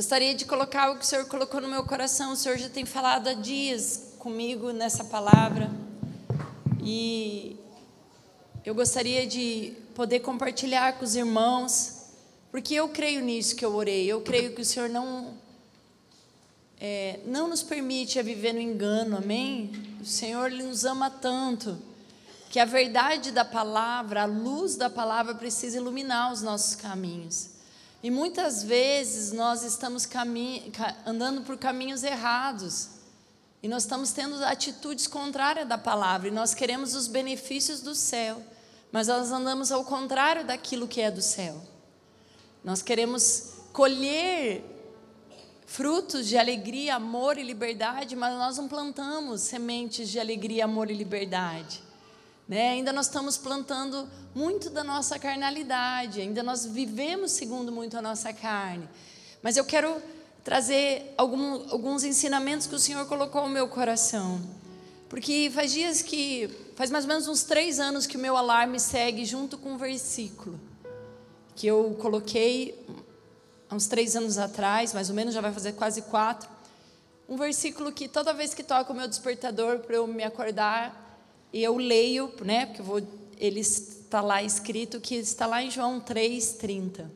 Gostaria de colocar algo que o Senhor colocou no meu coração. O Senhor já tem falado há dias comigo nessa palavra. E eu gostaria de poder compartilhar com os irmãos, porque eu creio nisso que eu orei. Eu creio que o Senhor não é, não nos permite a viver no engano, amém? O Senhor nos ama tanto que a verdade da palavra, a luz da palavra precisa iluminar os nossos caminhos. E muitas vezes nós estamos andando por caminhos errados. E nós estamos tendo atitudes contrárias da palavra. E nós queremos os benefícios do céu. Mas nós andamos ao contrário daquilo que é do céu. Nós queremos colher frutos de alegria, amor e liberdade, mas nós não plantamos sementes de alegria, amor e liberdade. Né? Ainda nós estamos plantando muito da nossa carnalidade, ainda nós vivemos segundo muito a nossa carne. Mas eu quero trazer algum, alguns ensinamentos que o Senhor colocou no meu coração. Porque faz dias que, faz mais ou menos uns três anos que o meu alarme segue junto com um versículo que eu coloquei há uns três anos atrás, mais ou menos, já vai fazer quase quatro. Um versículo que toda vez que toca o meu despertador para eu me acordar, eu leio, né, porque vou, ele está lá escrito que está lá em João 3:30.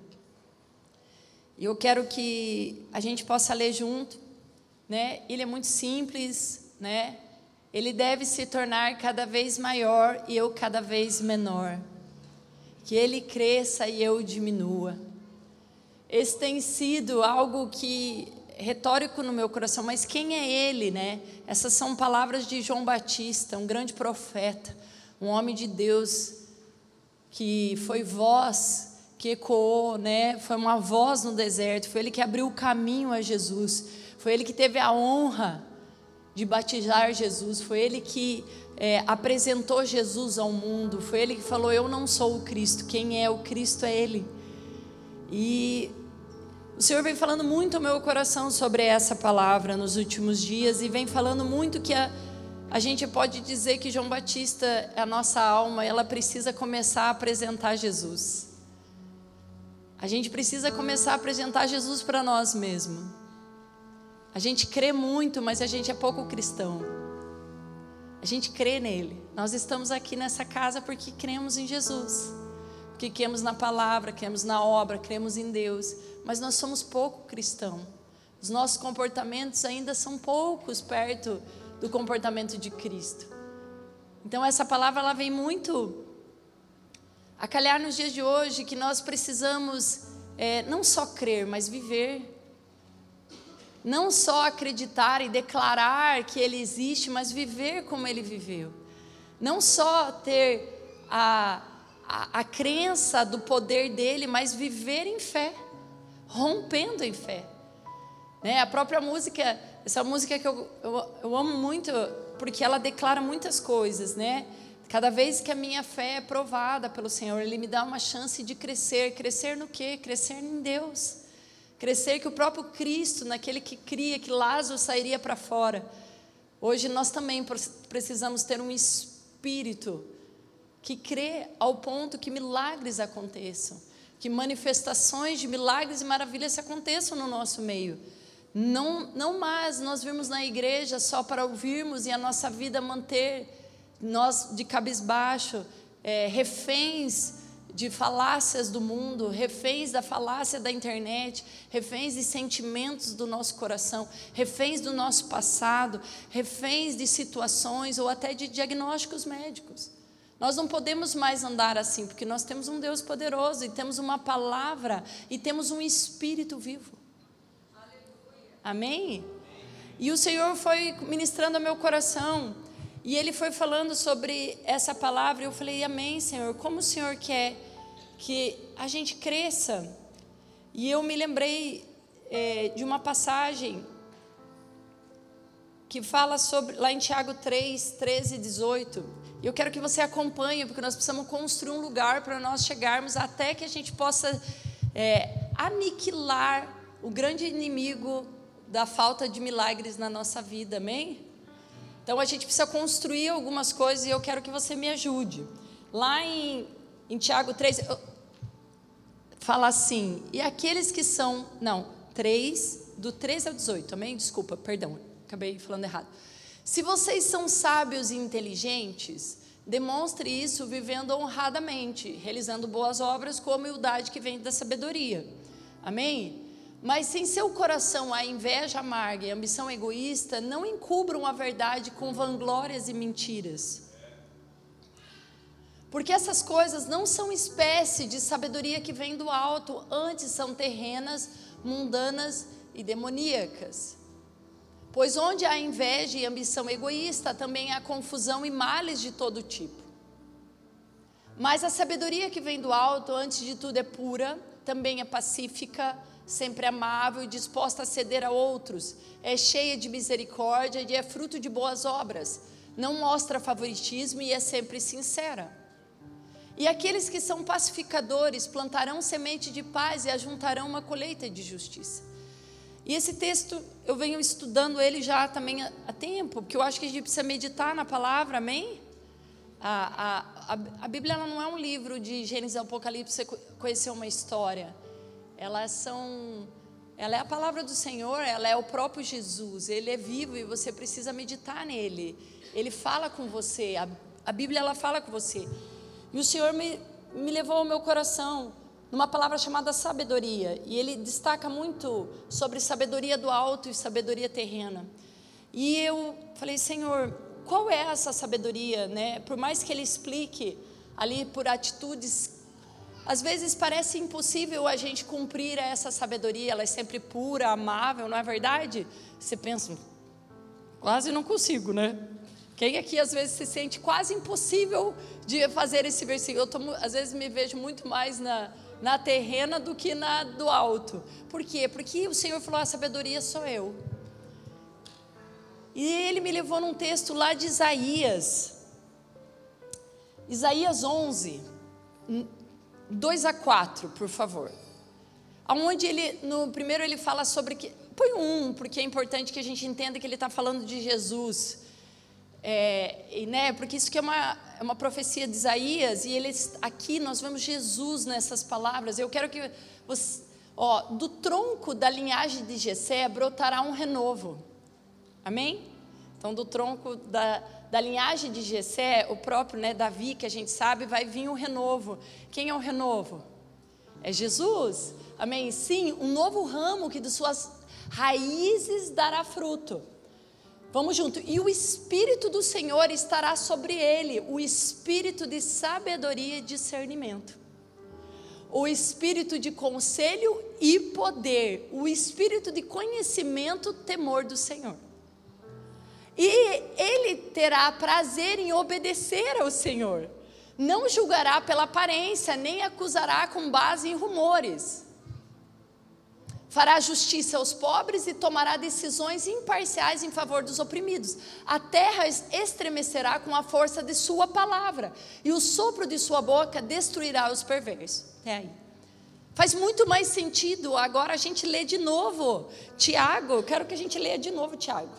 E eu quero que a gente possa ler junto, né? Ele é muito simples, né? Ele deve se tornar cada vez maior e eu cada vez menor. Que ele cresça e eu diminua. Esse tem sido algo que retórico no meu coração, mas quem é ele, né? Essas são palavras de João Batista, um grande profeta, um homem de Deus que foi voz que ecoou, né? Foi uma voz no deserto, foi ele que abriu o caminho a Jesus, foi ele que teve a honra de batizar Jesus, foi ele que é, apresentou Jesus ao mundo, foi ele que falou: Eu não sou o Cristo, quem é o Cristo é Ele. E o Senhor vem falando muito ao meu coração sobre essa palavra nos últimos dias e vem falando muito que a, a gente pode dizer que João Batista, a nossa alma, ela precisa começar a apresentar Jesus. A gente precisa começar a apresentar Jesus para nós mesmos. A gente crê muito, mas a gente é pouco cristão. A gente crê nele. Nós estamos aqui nessa casa porque cremos em Jesus. Porque cremos na palavra, cremos na obra, cremos em Deus mas nós somos pouco cristão. Os nossos comportamentos ainda são poucos perto do comportamento de Cristo. Então essa palavra ela vem muito a calhar nos dias de hoje que nós precisamos é, não só crer, mas viver. Não só acreditar e declarar que Ele existe, mas viver como Ele viveu. Não só ter a, a, a crença do poder dele, mas viver em fé rompendo em fé. Né? A própria música, essa música que eu, eu, eu amo muito, porque ela declara muitas coisas, né? Cada vez que a minha fé é provada pelo Senhor, Ele me dá uma chance de crescer. Crescer no quê? Crescer em Deus. Crescer que o próprio Cristo, naquele que cria que Lázaro sairia para fora. Hoje nós também precisamos ter um espírito que crê ao ponto que milagres aconteçam que manifestações de milagres e maravilhas aconteçam no nosso meio. Não, não mais nós virmos na igreja só para ouvirmos e a nossa vida manter nós de cabisbaixo, é, reféns de falácias do mundo, reféns da falácia da internet, reféns de sentimentos do nosso coração, reféns do nosso passado, reféns de situações ou até de diagnósticos médicos. Nós não podemos mais andar assim, porque nós temos um Deus poderoso e temos uma palavra e temos um espírito vivo. Amém? E o Senhor foi ministrando ao meu coração e ele foi falando sobre essa palavra. E eu falei, Amém, Senhor. Como o Senhor quer que a gente cresça? E eu me lembrei é, de uma passagem que fala sobre, lá em Tiago 3, 13 e 18 e eu quero que você acompanhe, porque nós precisamos construir um lugar para nós chegarmos até que a gente possa é, aniquilar o grande inimigo da falta de milagres na nossa vida, amém? Então a gente precisa construir algumas coisas e eu quero que você me ajude. Lá em, em Tiago 3, fala assim: e aqueles que são. Não, 3, do 13 ao 18, amém? Desculpa, perdão, acabei falando errado. Se vocês são sábios e inteligentes, demonstre isso vivendo honradamente, realizando boas obras com a humildade que vem da sabedoria. Amém? Mas se em seu coração há inveja amarga e ambição egoísta, não encubram a verdade com vanglórias e mentiras. Porque essas coisas não são espécie de sabedoria que vem do alto, antes são terrenas, mundanas e demoníacas. Pois onde há inveja e ambição egoísta, também há confusão e males de todo tipo. Mas a sabedoria que vem do alto, antes de tudo, é pura, também é pacífica, sempre amável e disposta a ceder a outros, é cheia de misericórdia e é fruto de boas obras, não mostra favoritismo e é sempre sincera. E aqueles que são pacificadores plantarão semente de paz e ajuntarão uma colheita de justiça. E esse texto, eu venho estudando ele já também há tempo, porque eu acho que a gente precisa meditar na palavra, amém? A, a, a, a Bíblia não é um livro de Gênesis e Apocalipse, você conhecer uma história elas são ela é a palavra do Senhor, ela é o próprio Jesus, ele é vivo e você precisa meditar nele. Ele fala com você, a, a Bíblia ela fala com você. E o Senhor me, me levou ao meu coração numa palavra chamada sabedoria, e ele destaca muito sobre sabedoria do alto e sabedoria terrena. E eu falei, Senhor, qual é essa sabedoria, né? Por mais que ele explique ali por atitudes às vezes parece impossível a gente cumprir essa sabedoria, ela é sempre pura, amável, não é verdade? Você pensa, quase não consigo, né? Quem aqui às vezes se sente quase impossível de fazer esse versículo? Eu tô, às vezes me vejo muito mais na, na terrena do que na do alto. Por quê? Porque o Senhor falou: a sabedoria sou eu. E ele me levou num texto lá de Isaías, Isaías 11, 2 a 4, por favor. Aonde ele, no primeiro ele fala sobre que. Põe um, porque é importante que a gente entenda que ele está falando de Jesus. É, e, né, porque isso que é uma, é uma profecia de Isaías, e eles, aqui nós vemos Jesus nessas palavras. Eu quero que você, ó, do tronco da linhagem de Jessé brotará um renovo. Amém? Então, do tronco da, da linhagem de Jessé, o próprio né, Davi, que a gente sabe, vai vir um renovo. Quem é o renovo? É Jesus. Amém? Sim, um novo ramo que de suas raízes dará fruto. Vamos junto. E o Espírito do Senhor estará sobre ele, o Espírito de sabedoria e discernimento. O espírito de conselho e poder, o espírito de conhecimento, temor do Senhor. E ele terá prazer em obedecer ao Senhor. Não julgará pela aparência, nem acusará com base em rumores. Fará justiça aos pobres e tomará decisões imparciais em favor dos oprimidos. A terra estremecerá com a força de sua palavra, e o sopro de sua boca destruirá os perversos. É aí. Faz muito mais sentido agora a gente ler de novo. Tiago, quero que a gente leia de novo Tiago.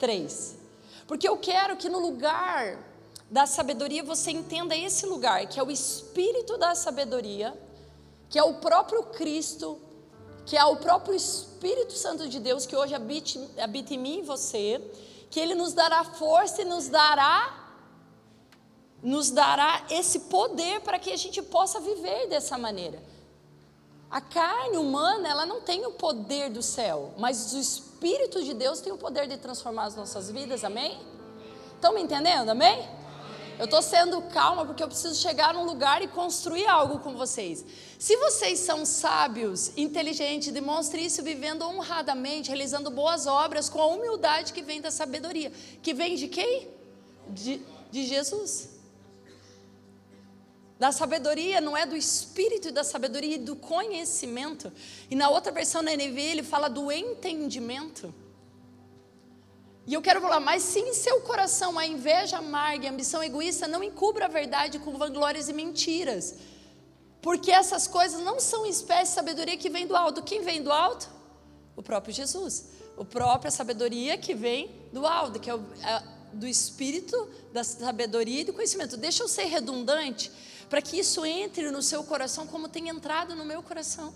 3. Porque eu quero que no lugar da sabedoria você entenda esse lugar, que é o espírito da sabedoria, que é o próprio Cristo, que é o próprio Espírito Santo de Deus que hoje habita, habita em mim e você, que ele nos dará força e nos dará nos dará esse poder para que a gente possa viver dessa maneira. A carne humana, ela não tem o poder do céu, mas o Espírito de Deus tem o poder de transformar as nossas vidas, amém? Estão me entendendo, amém? Eu estou sendo calma porque eu preciso chegar num lugar e construir algo com vocês. Se vocês são sábios, inteligentes, demonstre isso vivendo honradamente, realizando boas obras com a humildade que vem da sabedoria. Que vem de quem? De, de Jesus da sabedoria, não é do espírito da sabedoria e do conhecimento. E na outra versão da NVI ele fala do entendimento. E eu quero falar, mas se em seu coração a inveja amarga e a ambição egoísta, não encubra a verdade com vanglórias e mentiras. Porque essas coisas não são espécie de sabedoria que vem do alto. Quem vem do alto? O próprio Jesus. O própria sabedoria que vem do alto, que é, o, é do espírito da sabedoria e do conhecimento. Deixa eu ser redundante para que isso entre no seu coração como tem entrado no meu coração.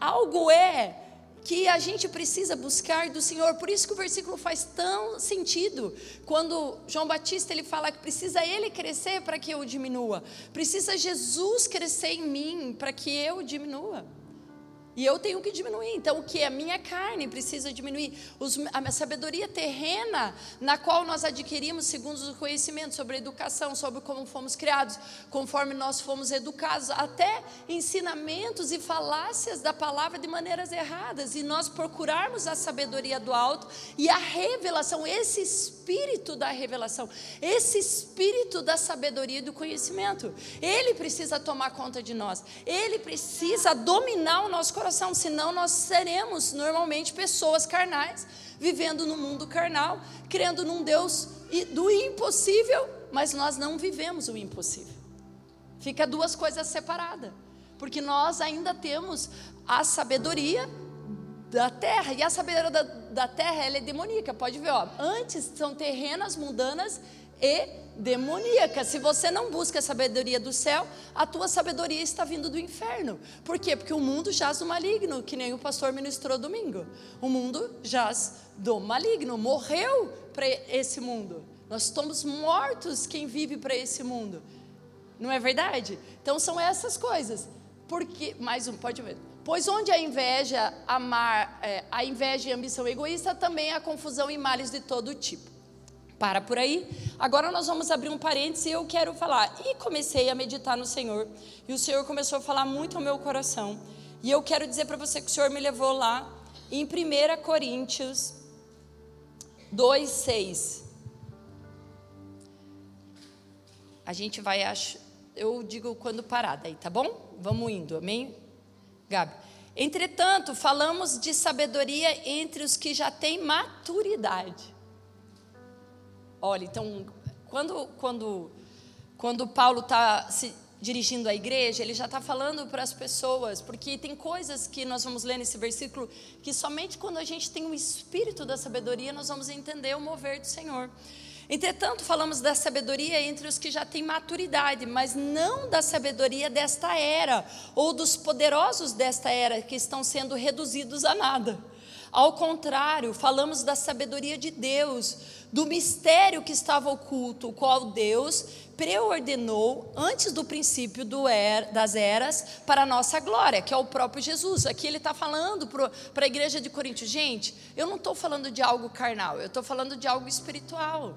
Algo é que a gente precisa buscar do Senhor. Por isso que o versículo faz tão sentido quando João Batista ele fala que precisa ele crescer para que eu diminua. Precisa Jesus crescer em mim para que eu diminua. E eu tenho que diminuir. Então, o que? A minha carne precisa diminuir. Os, a sabedoria terrena, na qual nós adquirimos segundo o conhecimento sobre a educação, sobre como fomos criados, conforme nós fomos educados, até ensinamentos e falácias da palavra de maneiras erradas. E nós procurarmos a sabedoria do alto e a revelação, esse espírito da revelação, esse espírito da sabedoria e do conhecimento. Ele precisa tomar conta de nós. Ele precisa dominar o nosso coração coração, senão nós seremos normalmente pessoas carnais, vivendo no mundo carnal, crendo num Deus do impossível, mas nós não vivemos o impossível. Fica duas coisas separadas, porque nós ainda temos a sabedoria da terra, e a sabedoria da, da terra ela é demoníaca, pode ver, ó, antes são terrenas, mundanas e demoníaca. Se você não busca a sabedoria do céu, a tua sabedoria está vindo do inferno. Por quê? Porque o mundo jaz do maligno, que nem o pastor ministrou domingo. O mundo jaz do maligno, morreu para esse mundo. Nós estamos mortos quem vive para esse mundo. Não é verdade? Então são essas coisas. Porque mais um, pode ver. Pois onde a inveja, amar, é, a inveja e a ambição egoísta, também há confusão e males de todo tipo para por aí. Agora nós vamos abrir um parênteses e eu quero falar. E comecei a meditar no Senhor. E o Senhor começou a falar muito ao meu coração. E eu quero dizer para você que o Senhor me levou lá em 1 Coríntios 2, 6. A gente vai, acho, eu digo quando parar daí, tá bom? Vamos indo, amém? Gabi. Entretanto, falamos de sabedoria entre os que já têm maturidade. Olha, então, quando, quando, quando Paulo está se dirigindo à igreja, ele já está falando para as pessoas, porque tem coisas que nós vamos ler nesse versículo que somente quando a gente tem o espírito da sabedoria nós vamos entender o mover do Senhor. Entretanto, falamos da sabedoria entre os que já têm maturidade, mas não da sabedoria desta era, ou dos poderosos desta era, que estão sendo reduzidos a nada. Ao contrário, falamos da sabedoria de Deus, do mistério que estava oculto, o qual Deus preordenou antes do princípio do er, das eras para a nossa glória, que é o próprio Jesus. Aqui ele está falando para a igreja de Corinto, gente, eu não estou falando de algo carnal, eu estou falando de algo espiritual.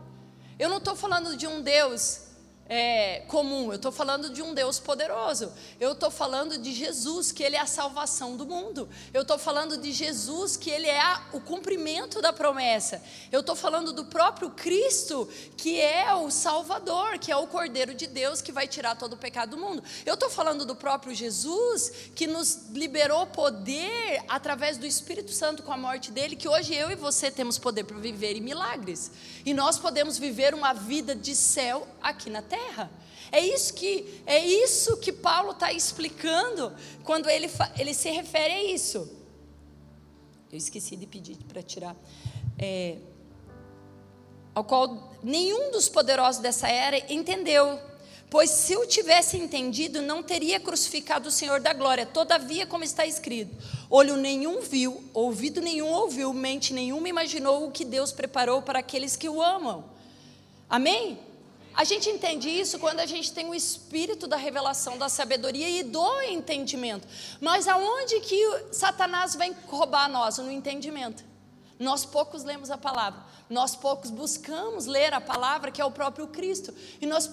Eu não estou falando de um Deus é, comum, eu estou falando de um Deus poderoso. Eu estou falando de Jesus, que Ele é a salvação do mundo. Eu estou falando de Jesus, que Ele é a, o cumprimento da promessa. Eu estou falando do próprio Cristo, que é o Salvador, que é o Cordeiro de Deus que vai tirar todo o pecado do mundo. Eu estou falando do próprio Jesus, que nos liberou poder através do Espírito Santo com a morte dele, que hoje eu e você temos poder para viver em milagres. E nós podemos viver uma vida de céu aqui na terra terra. É isso que é isso que Paulo está explicando quando ele, ele se refere a isso. Eu esqueci de pedir para tirar. É, ao qual nenhum dos poderosos dessa era entendeu. Pois se o tivesse entendido, não teria crucificado o Senhor da glória. Todavia, como está escrito: olho nenhum viu, ouvido nenhum ouviu, mente nenhuma imaginou o que Deus preparou para aqueles que o amam. Amém? A gente entende isso quando a gente tem o espírito da revelação, da sabedoria e do entendimento. Mas aonde que Satanás vem roubar nós? No entendimento. Nós poucos lemos a palavra, nós poucos buscamos ler a palavra, que é o próprio Cristo, e nós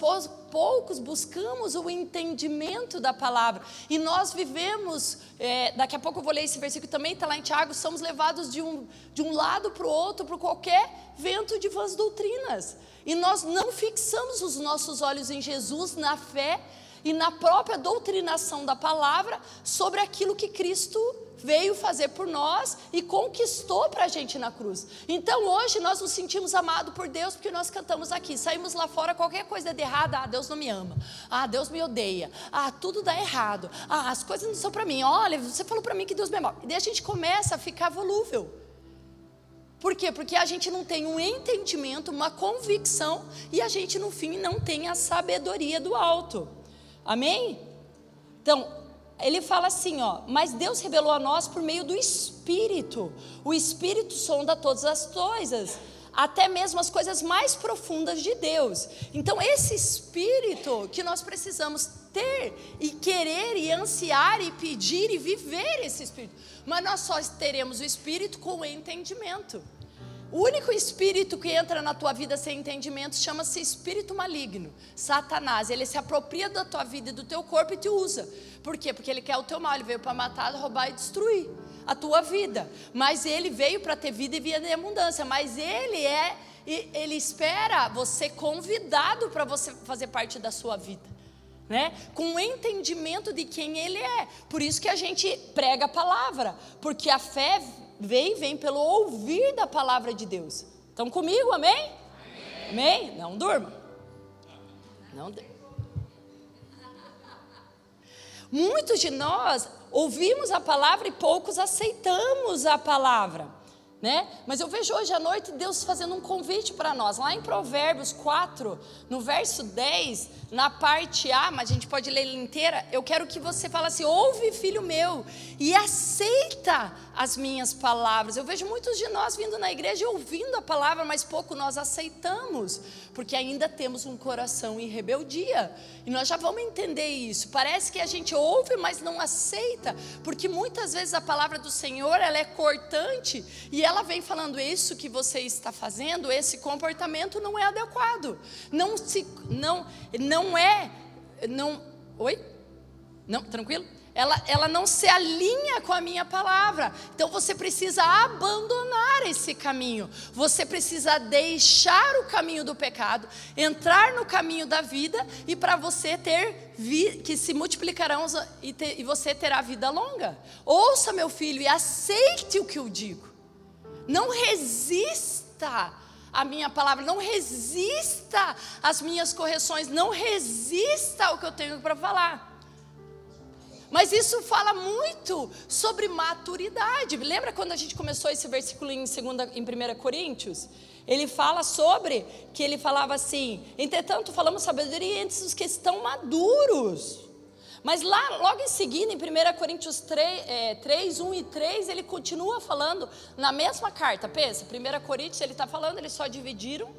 poucos buscamos o entendimento da palavra, e nós vivemos, é, daqui a pouco eu vou ler esse versículo também, está lá em Tiago, somos levados de um, de um lado para o outro, por qualquer vento de vãs doutrinas. E nós não fixamos os nossos olhos em Jesus, na fé e na própria doutrinação da palavra sobre aquilo que Cristo veio fazer por nós e conquistou para a gente na cruz. Então hoje nós nos sentimos amados por Deus porque nós cantamos aqui. Saímos lá fora, qualquer coisa de errada, ah, Deus não me ama. Ah, Deus me odeia. Ah, tudo dá errado. Ah, as coisas não são para mim. Olha, você falou para mim que Deus me ama. E daí a gente começa a ficar volúvel. Por quê? Porque a gente não tem um entendimento, uma convicção e a gente, no fim, não tem a sabedoria do alto. Amém? Então, ele fala assim, ó, mas Deus revelou a nós por meio do Espírito. O Espírito sonda todas as coisas, até mesmo as coisas mais profundas de Deus. Então, esse Espírito que nós precisamos ter e querer e ansiar e pedir e viver esse Espírito. Mas nós só teremos o Espírito com o entendimento. O único espírito que entra na tua vida sem entendimento chama-se espírito maligno, Satanás. Ele se apropria da tua vida e do teu corpo e te usa. Por quê? Porque ele quer o teu mal, ele veio para matar, roubar e destruir a tua vida. Mas ele veio para ter vida e vida em abundância. Mas ele é, ele espera você convidado para você fazer parte da sua vida. Né? Com o entendimento de quem ele é. Por isso que a gente prega a palavra, porque a fé vem, vem pelo ouvir da palavra de Deus. Estão comigo, amém? Amém? amém? Não durma. Não. Muitos de nós ouvimos a palavra e poucos aceitamos a palavra né? Mas eu vejo hoje à noite Deus fazendo um convite para nós. Lá em Provérbios 4, no verso 10, na parte A, mas a gente pode ler inteira, eu quero que você fale assim: "Ouve, filho meu, e aceita as minhas palavras". Eu vejo muitos de nós vindo na igreja ouvindo a palavra, mas pouco nós aceitamos, porque ainda temos um coração em rebeldia. E nós já vamos entender isso. Parece que a gente ouve, mas não aceita, porque muitas vezes a palavra do Senhor, ela é cortante e ela vem falando isso que você está fazendo, esse comportamento não é adequado. Não se não não é não Oi? Não, tranquilo? Ela, ela não se alinha com a minha palavra. Então você precisa abandonar esse caminho. Você precisa deixar o caminho do pecado, entrar no caminho da vida e para você ter vi, que se multiplicarão e, ter, e você terá vida longa. Ouça, meu filho, e aceite o que eu digo. Não resista à minha palavra, não resista às minhas correções, não resista ao que eu tenho para falar. Mas isso fala muito sobre maturidade. Lembra quando a gente começou esse versículo em, segunda, em 1 Coríntios? Ele fala sobre que ele falava assim: entretanto, falamos sabedoria entre os que estão maduros. Mas lá, logo em seguida, em 1 Coríntios 3, é, 3, 1 e 3, ele continua falando na mesma carta. Pensa, 1 Coríntios ele está falando, eles só dividiram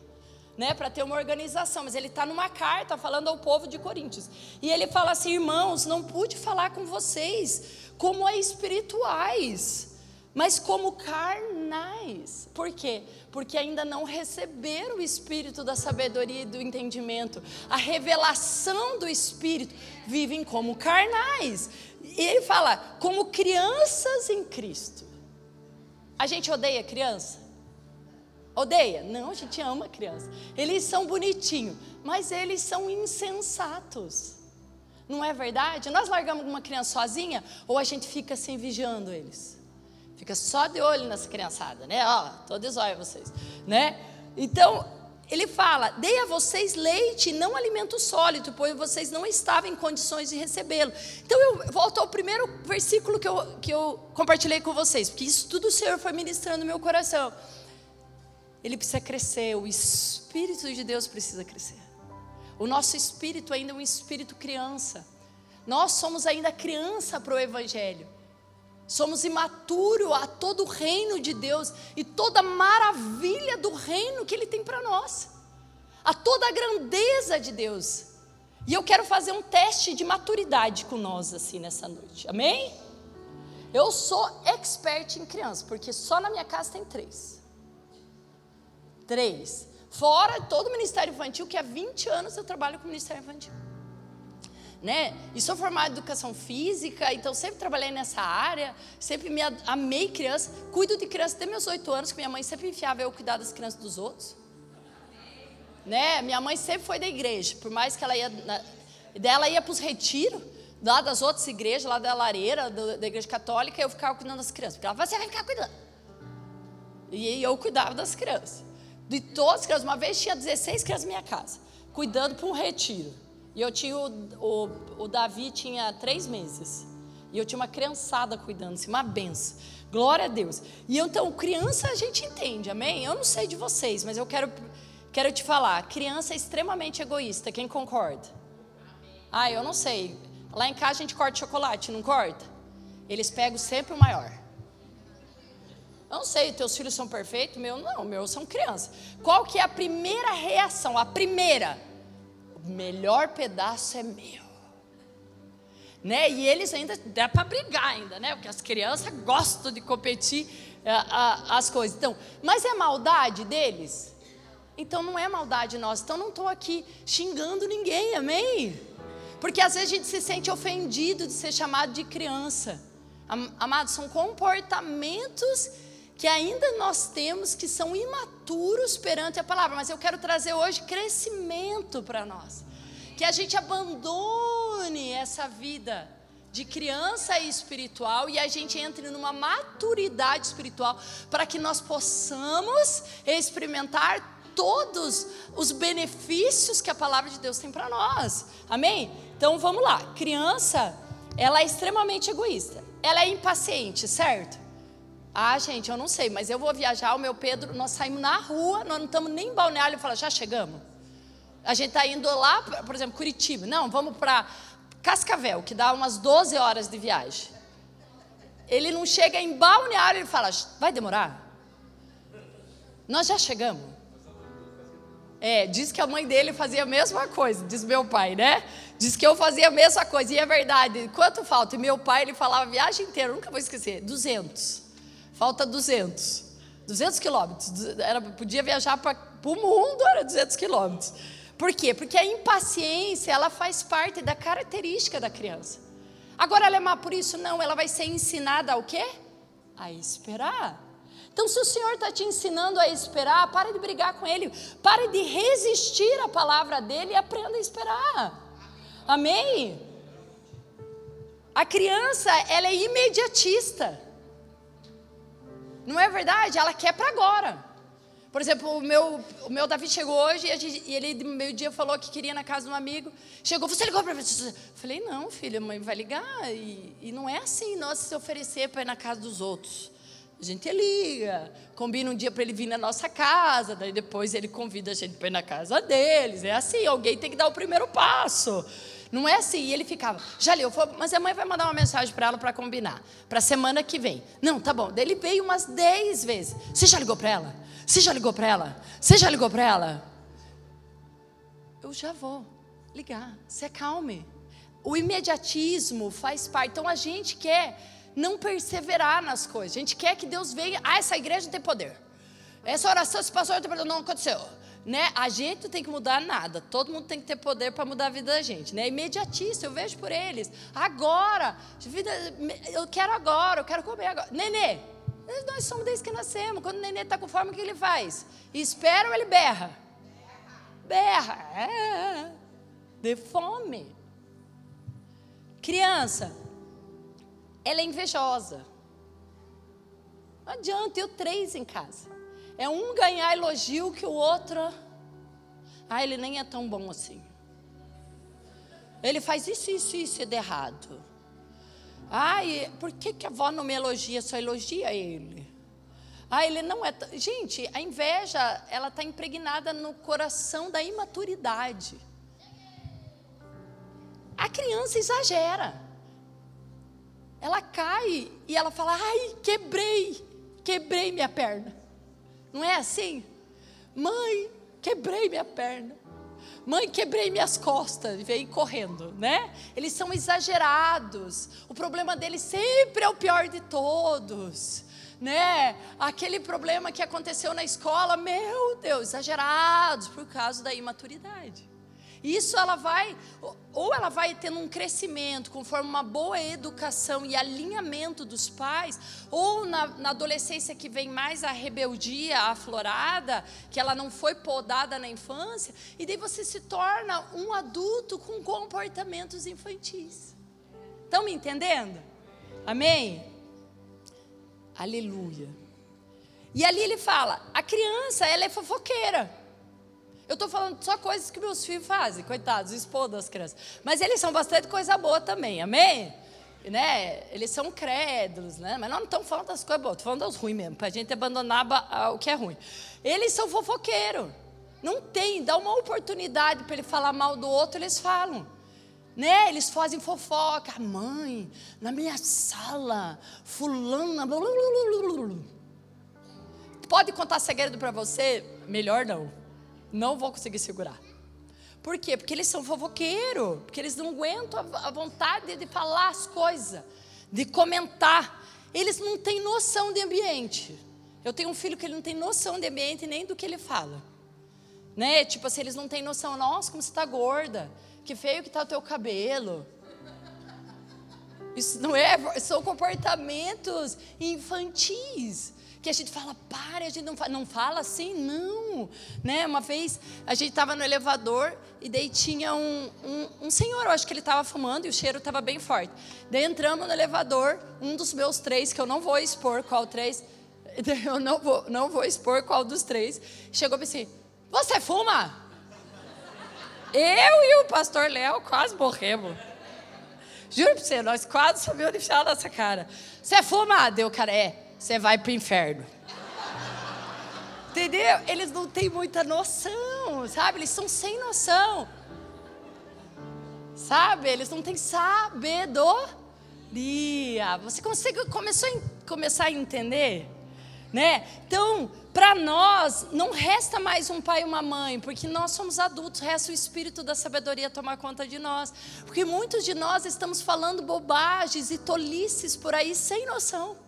né, para ter uma organização, mas ele está numa carta falando ao povo de Coríntios. E ele fala assim: irmãos, não pude falar com vocês como espirituais mas como carnais. Por quê? Porque ainda não receberam o espírito da sabedoria e do entendimento, a revelação do espírito, vivem como carnais. E ele fala, como crianças em Cristo. A gente odeia criança? Odeia? Não, a gente ama criança. Eles são bonitinhos, mas eles são insensatos. Não é verdade? Nós largamos uma criança sozinha ou a gente fica assim vigiando eles? Fica só de olho nessa criançada, né? Ó, tô de zóio vocês, né? Então, ele fala: dei a vocês leite, não alimento sólido, pois vocês não estavam em condições de recebê-lo. Então eu volto ao primeiro versículo que eu, que eu compartilhei com vocês, porque isso tudo o Senhor foi ministrando no meu coração. Ele precisa crescer, o Espírito de Deus precisa crescer. O nosso espírito ainda é um espírito criança. Nós somos ainda criança para o Evangelho. Somos imaturos a todo o reino de Deus e toda a maravilha do reino que Ele tem para nós, a toda a grandeza de Deus. E eu quero fazer um teste de maturidade com nós assim nessa noite, amém? Eu sou expert em criança, porque só na minha casa tem três. Três. Fora todo o Ministério Infantil, que há 20 anos eu trabalho com o Ministério Infantil né? E sou formada em educação física, então sempre trabalhei nessa área, sempre me amei criança, cuido de criança até meus oito anos, que minha mãe sempre enfiava eu cuidar das crianças dos outros. Né? Minha mãe sempre foi da igreja, por mais que ela ia, na, dela ia para os retiros, lá das outras igrejas, lá da lareira, do, da igreja católica, eu ficava cuidando das crianças, porque ela falava, você vai ficar cuidando. E eu cuidava das crianças. De todas as crianças, uma vez tinha 16 crianças na minha casa, cuidando para um retiro. E eu tinha o, o, o Davi tinha três meses. E eu tinha uma criançada cuidando, assim, uma benção. Glória a Deus. E então, criança a gente entende, amém? Eu não sei de vocês, mas eu quero, quero te falar: criança é extremamente egoísta, quem concorda? Ah, eu não sei. Lá em casa a gente corta chocolate, não corta? Eles pegam sempre o maior. Eu não sei, teus filhos são perfeitos? Meu não, meus são crianças. Qual que é a primeira reação? A primeira, o melhor pedaço é meu. Né? E eles ainda dá para brigar ainda, né? Porque as crianças gostam de competir é, a, as coisas. Então, mas é maldade deles? Então não é maldade nossa. Então não estou aqui xingando ninguém, amém? Porque às vezes a gente se sente ofendido de ser chamado de criança. Amados, são comportamentos que ainda nós temos que são imaturos perante a palavra, mas eu quero trazer hoje crescimento para nós. Que a gente abandone essa vida de criança espiritual e a gente entre numa maturidade espiritual para que nós possamos experimentar todos os benefícios que a palavra de Deus tem para nós. Amém? Então vamos lá. Criança, ela é extremamente egoísta. Ela é impaciente, certo? Ah, gente, eu não sei, mas eu vou viajar. O meu Pedro, nós saímos na rua, nós não estamos nem em balneário. Ele fala, já chegamos? A gente está indo lá, por exemplo, Curitiba. Não, vamos para Cascavel, que dá umas 12 horas de viagem. Ele não chega em balneário, ele fala, vai demorar? Nós já chegamos. É, diz que a mãe dele fazia a mesma coisa, diz meu pai, né? Diz que eu fazia a mesma coisa, e é verdade. Quanto falta? E meu pai, ele falava a viagem inteira, nunca vou esquecer, 200. Falta 200. 200 quilômetros. Era, podia viajar para o mundo, era 200 quilômetros. Por quê? Porque a impaciência, ela faz parte da característica da criança. Agora, ela é má por isso? Não, ela vai ser ensinada ao quê? A esperar. Então, se o Senhor está te ensinando a esperar, pare de brigar com Ele, pare de resistir à palavra dEle e aprenda a esperar. Amém? A criança, ela é imediatista. Não é verdade? Ela quer para agora. Por exemplo, o meu, o meu Davi chegou hoje e, gente, e ele, meio-dia, falou que queria ir na casa de um amigo. Chegou, você ligou para mim? Falei, não, filha, mãe vai ligar. E, e não é assim, nós se oferecer para ir na casa dos outros. A gente liga, combina um dia para ele vir na nossa casa, daí depois ele convida a gente para ir na casa deles. É assim, alguém tem que dar o primeiro passo. Não é assim. E ele ficava, já leu, mas a mãe vai mandar uma mensagem para ela para combinar, para semana que vem. Não, tá bom. Ele veio umas dez vezes. Você já ligou para ela? Você já ligou para ela? Você já ligou para ela? Eu já vou ligar. Se acalme. O imediatismo faz parte. Então a gente quer não perseverar nas coisas. A gente quer que Deus venha. Ah, essa igreja tem poder. Essa oração, esse pastor tem poder. Não aconteceu né? A gente não tem que mudar nada. Todo mundo tem que ter poder para mudar a vida da gente, né? Imediatista, eu vejo por eles. Agora, vida, eu quero agora, eu quero comer agora. Nenê, nós somos desde que nascemos. Quando o nenê está com fome, o que ele faz? Espera ou ele berra? Berra. É. De fome. Criança, ela é invejosa. Não adianta, eu três em casa. É um ganhar elogio que o outro. Ah, ele nem é tão bom assim. Ele faz isso, isso, isso de errado. Ai, por que, que a avó não me elogia, só elogia ele? Ah, ele não é. T... Gente, a inveja, ela está impregnada no coração da imaturidade. A criança exagera. Ela cai e ela fala: ai, quebrei, quebrei minha perna. Não é assim? Mãe, quebrei minha perna. Mãe, quebrei minhas costas e veio correndo, né? Eles são exagerados. O problema deles sempre é o pior de todos, né? Aquele problema que aconteceu na escola, meu Deus, exagerados por causa da imaturidade. Isso ela vai, ou ela vai tendo um crescimento conforme uma boa educação e alinhamento dos pais, ou na, na adolescência que vem mais a rebeldia aflorada, que ela não foi podada na infância, e daí você se torna um adulto com comportamentos infantis. Estão me entendendo? Amém? Aleluia. E ali ele fala: a criança, ela é fofoqueira. Eu estou falando só coisas que meus filhos fazem, coitados, expor das crianças. Mas eles são bastante coisa boa também, amém? Né? Eles são crédulos, né? Mas nós não estamos falando das coisas boas, estamos falando das ruins mesmo, para a gente abandonar o que é ruim. Eles são fofoqueiros. Não tem, dá uma oportunidade para ele falar mal do outro, eles falam. né? Eles fazem fofoca. Mãe, na minha sala, fulana. Blá, Pode contar segredo para você? Melhor não. Não vou conseguir segurar. Por quê? Porque eles são fofoqueiros, porque eles não aguentam a vontade de falar as coisas, de comentar. Eles não têm noção de ambiente. Eu tenho um filho que ele não tem noção de ambiente nem do que ele fala. Né? Tipo assim, eles não têm noção, nossa, como você está gorda, que feio que está o teu cabelo. Isso não é, são comportamentos infantis que a gente fala, pare, a gente não fala, não fala assim, não. Né? Uma vez a gente estava no elevador e daí tinha um, um, um senhor, eu acho que ele estava fumando e o cheiro estava bem forte. Daí entramos no elevador, um dos meus três, que eu não vou expor qual três, eu não vou, não vou expor qual dos três, chegou e assim, você fuma? Eu e o pastor Léo quase morremos. Juro para você, nós quase sabíamos deixar a nossa cara. Você fuma? Deu, cara, é você vai para o inferno. Entendeu? Eles não têm muita noção, sabe? Eles são sem noção. Sabe? Eles não têm sabedoria. Você consegue começou a, começar a entender? Né? Então, para nós, não resta mais um pai e uma mãe, porque nós somos adultos, resta o espírito da sabedoria tomar conta de nós. Porque muitos de nós estamos falando bobagens e tolices por aí sem noção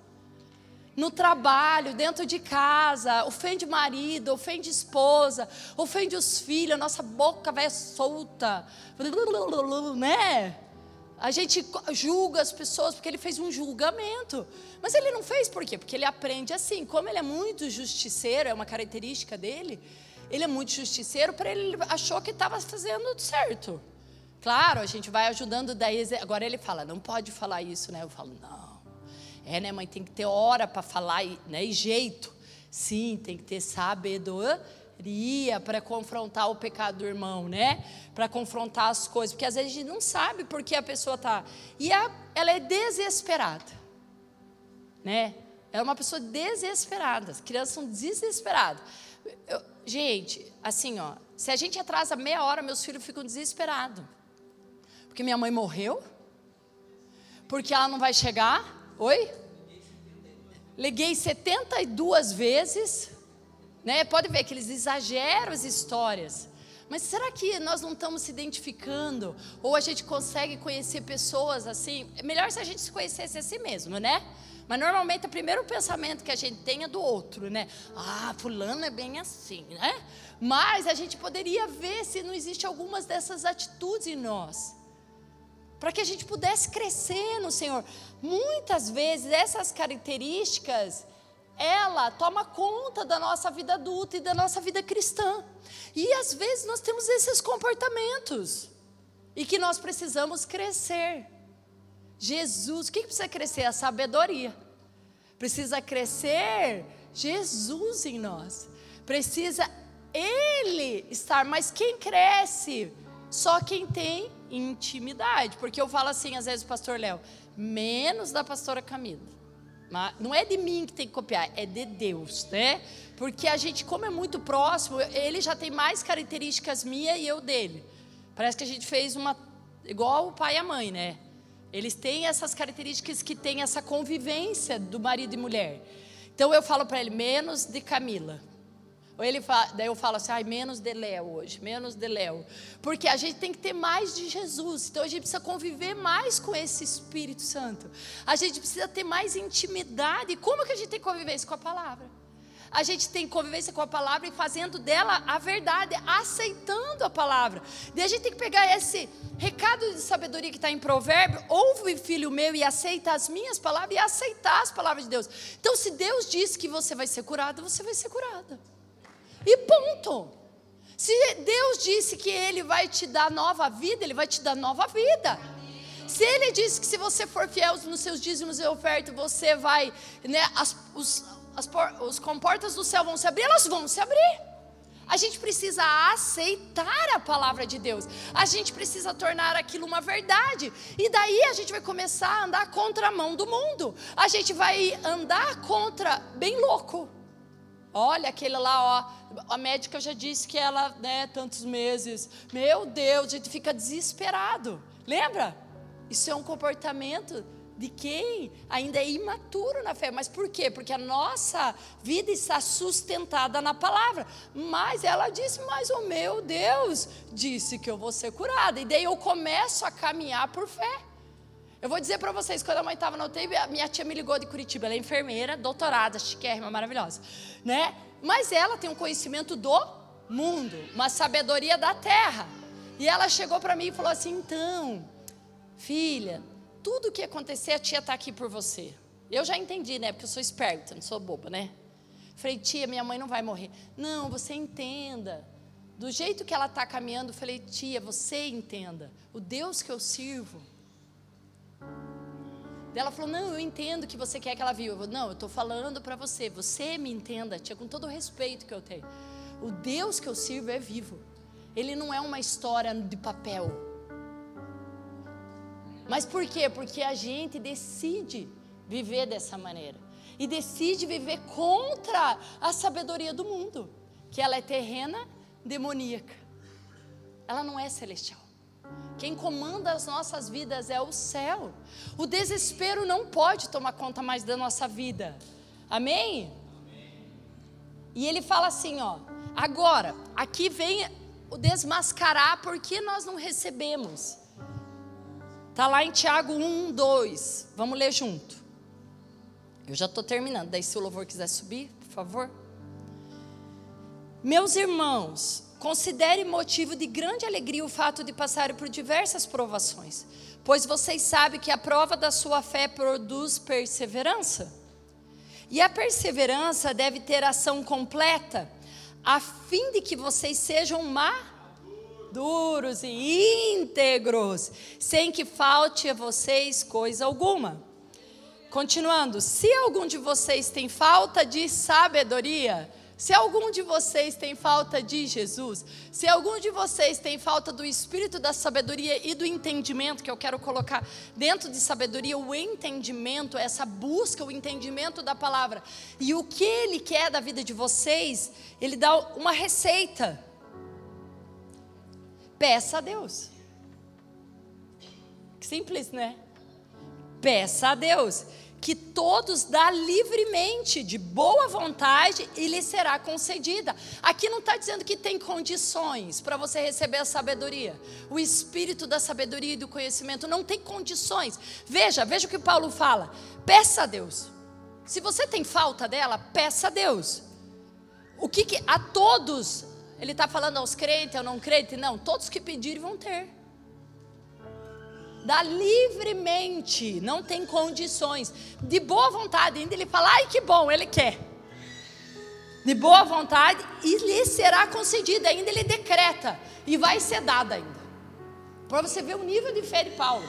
no trabalho, dentro de casa, ofende marido, ofende esposa, ofende os filhos, nossa boca vai solta, né? A gente julga as pessoas porque ele fez um julgamento. Mas ele não fez por quê? Porque ele aprende assim. Como ele é muito justiceiro, é uma característica dele, ele é muito justiceiro, para ele, ele achou que estava fazendo certo. Claro, a gente vai ajudando daí. Agora ele fala, não pode falar isso, né? Eu falo, não. É, né, mãe? Tem que ter hora para falar né, e jeito. Sim, tem que ter sabedoria para confrontar o pecado do irmão, né? Para confrontar as coisas. Porque às vezes a gente não sabe por que a pessoa está. E a, ela é desesperada. Né? Ela é uma pessoa desesperada. As crianças são desesperadas. Eu, gente, assim, ó. Se a gente atrasa meia hora, meus filhos ficam desesperados. Porque minha mãe morreu. Porque ela não vai chegar Oi? Liguei 72 vezes. Né? Pode ver que eles exageram as histórias. Mas será que nós não estamos se identificando? Ou a gente consegue conhecer pessoas assim? É melhor se a gente se conhecesse a si mesmo, né? Mas normalmente o primeiro pensamento que a gente tem é do outro, né? Ah, fulano é bem assim, né? Mas a gente poderia ver se não existe algumas dessas atitudes em nós para que a gente pudesse crescer no Senhor. Muitas vezes essas características ela toma conta da nossa vida adulta e da nossa vida cristã. E às vezes nós temos esses comportamentos e que nós precisamos crescer. Jesus, o que precisa crescer? A sabedoria. Precisa crescer Jesus em nós. Precisa Ele estar, mas quem cresce? Só quem tem intimidade. Porque eu falo assim, às vezes, pastor Léo, menos da pastora Camila. Não é de mim que tem que copiar, é de Deus, né? Porque a gente, como é muito próximo, ele já tem mais características minha e eu dele. Parece que a gente fez uma. igual o pai e a mãe, né? Eles têm essas características que têm essa convivência do marido e mulher. Então eu falo para ele, menos de Camila. Ele fala, daí eu falo assim, ai, menos de Léo hoje, menos de Léo. Porque a gente tem que ter mais de Jesus. Então a gente precisa conviver mais com esse Espírito Santo. A gente precisa ter mais intimidade. Como que a gente tem convivência com a palavra? A gente tem convivência com a palavra e fazendo dela a verdade, aceitando a palavra. Daí a gente tem que pegar esse recado de sabedoria que está em provérbio, ouve filho meu e aceita as minhas palavras e aceitar as palavras de Deus. Então se Deus diz que você vai ser curada, você vai ser curada. E ponto. Se Deus disse que Ele vai te dar nova vida, Ele vai te dar nova vida. Se Ele disse que se você for fiel nos seus dízimos e ofertas, você vai, né, as, os, as, os comportas do céu vão se abrir, elas vão se abrir. A gente precisa aceitar a palavra de Deus. A gente precisa tornar aquilo uma verdade. E daí a gente vai começar a andar contra a mão do mundo. A gente vai andar contra bem louco. Olha aquele lá, ó, a médica já disse que ela, né, tantos meses. Meu Deus, a gente fica desesperado. Lembra? Isso é um comportamento de quem ainda é imaturo na fé. Mas por quê? Porque a nossa vida está sustentada na palavra. Mas ela disse: Mas o meu Deus disse que eu vou ser curada. E daí eu começo a caminhar por fé. Eu vou dizer para vocês, quando a mãe estava na UTI, minha tia me ligou de Curitiba. Ela é enfermeira, doutorada, chiquérrima, maravilhosa. Né? Mas ela tem um conhecimento do mundo, uma sabedoria da terra. E ela chegou para mim e falou assim: Então, filha, tudo o que acontecer, a tia está aqui por você. Eu já entendi, né? Porque eu sou esperta, não sou boba, né? Falei, tia, minha mãe não vai morrer. Não, você entenda. Do jeito que ela está caminhando, falei, tia, você entenda. O Deus que eu sirvo. Ela falou, não, eu entendo que você quer que ela viva. Eu não, eu estou falando para você. Você me entenda, tia, com todo o respeito que eu tenho. O Deus que eu sirvo é vivo. Ele não é uma história de papel. Mas por quê? Porque a gente decide viver dessa maneira. E decide viver contra a sabedoria do mundo, que ela é terrena, demoníaca. Ela não é celestial. Quem comanda as nossas vidas é o céu. O desespero não pode tomar conta mais da nossa vida. Amém? E ele fala assim, ó. Agora, aqui vem o desmascarar porque nós não recebemos. Está lá em Tiago 1, 2. Vamos ler junto. Eu já estou terminando. Daí, se o louvor quiser subir, por favor. Meus irmãos, considere motivo de grande alegria o fato de passarem por diversas provações, pois vocês sabem que a prova da sua fé produz perseverança. E a perseverança deve ter ação completa, a fim de que vocês sejam má duros e íntegros, sem que falte a vocês coisa alguma. Continuando, se algum de vocês tem falta de sabedoria, se algum de vocês tem falta de Jesus, se algum de vocês tem falta do espírito da sabedoria e do entendimento, que eu quero colocar dentro de sabedoria, o entendimento, essa busca, o entendimento da palavra, e o que Ele quer da vida de vocês, Ele dá uma receita. Peça a Deus. Simples, né? Peça a Deus que todos dá livremente, de boa vontade, e lhe será concedida. Aqui não está dizendo que tem condições para você receber a sabedoria. O espírito da sabedoria e do conhecimento não tem condições. Veja, veja o que Paulo fala. Peça a Deus. Se você tem falta dela, peça a Deus. O que, que a todos ele está falando aos crentes, ao não crente? Não, todos que pedirem vão ter. Dá livremente, não tem condições. De boa vontade, ainda ele fala, ai que bom, ele quer. De boa vontade, e lhe será concedida, ainda ele decreta, e vai ser dada ainda. Para você ver o nível de fé de Paulo.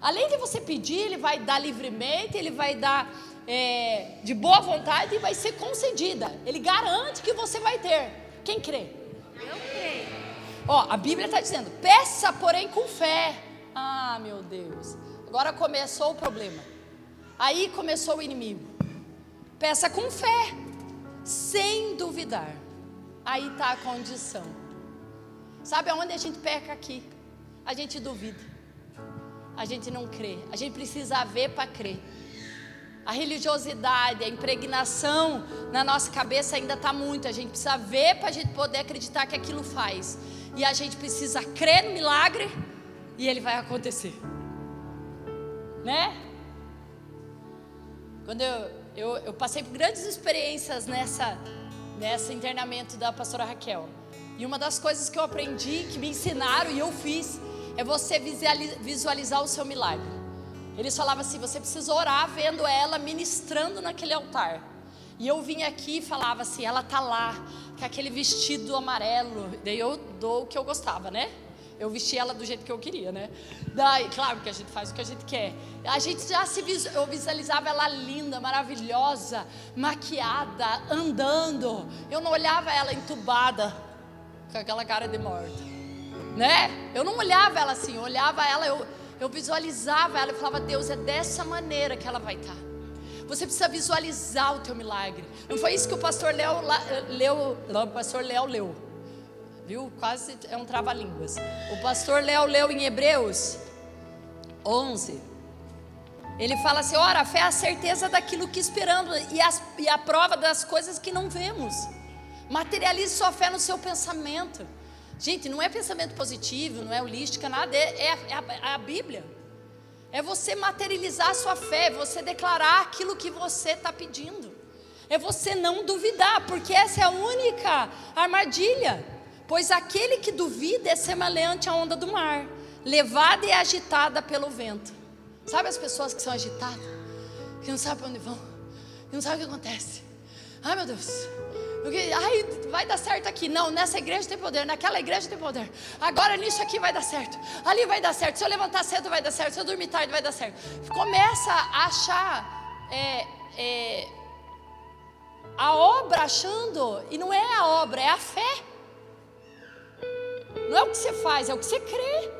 Além de você pedir, ele vai dar livremente, ele vai dar é, de boa vontade e vai ser concedida. Ele garante que você vai ter. Quem crê? Eu creio. Ó, a Bíblia está dizendo: peça, porém, com fé. Ah, meu Deus. Agora começou o problema. Aí começou o inimigo. Peça com fé, sem duvidar. Aí está a condição. Sabe aonde a gente peca aqui? A gente duvida. A gente não crê. A gente precisa ver para crer. A religiosidade, a impregnação na nossa cabeça ainda está muito. A gente precisa ver para a gente poder acreditar que aquilo faz. E a gente precisa crer no milagre e ele vai acontecer. Né? Quando eu, eu, eu passei por grandes experiências nessa, nessa internamento da pastora Raquel. E uma das coisas que eu aprendi, que me ensinaram e eu fiz, é você visualizar o seu milagre. Eles falavam assim: você precisa orar vendo ela ministrando naquele altar. E eu vinha aqui e falava assim: ela tá lá, com aquele vestido amarelo. Daí eu dou o que eu gostava, né? Eu vesti ela do jeito que eu queria, né? Daí, claro que a gente faz o que a gente quer. A gente já se eu visualizava ela linda, maravilhosa, maquiada, andando. Eu não olhava ela entubada, com aquela cara de morta, né? Eu não olhava ela assim, eu olhava ela, eu eu visualizava ela e falava: Deus, é dessa maneira que ela vai estar. Você precisa visualizar o teu milagre. Não foi isso que o pastor Léo leu, não, o pastor Léo leu. Viu? Quase é um trava-línguas. O pastor Léo leu em Hebreus 11, ele fala assim: ora, a fé é a certeza daquilo que esperamos e, as, e a prova das coisas que não vemos. Materialize sua fé no seu pensamento. Gente, não é pensamento positivo, não é holística, nada, é, é, é, a, é a Bíblia. É você materializar a sua fé, é você declarar aquilo que você está pedindo. É você não duvidar, porque essa é a única armadilha. Pois aquele que duvida é semelhante à onda do mar, levada e agitada pelo vento. Sabe as pessoas que são agitadas, que não sabem para onde vão, que não sabem o que acontece. Ai meu Deus, Ai, vai dar certo aqui. Não, nessa igreja tem poder, naquela igreja tem poder. Agora nisso aqui vai dar certo. Ali vai dar certo. Se eu levantar cedo vai dar certo. Se eu dormir tarde vai dar certo. Começa a achar é, é, a obra achando, e não é a obra, é a fé. Não é o que você faz, é o que você crê.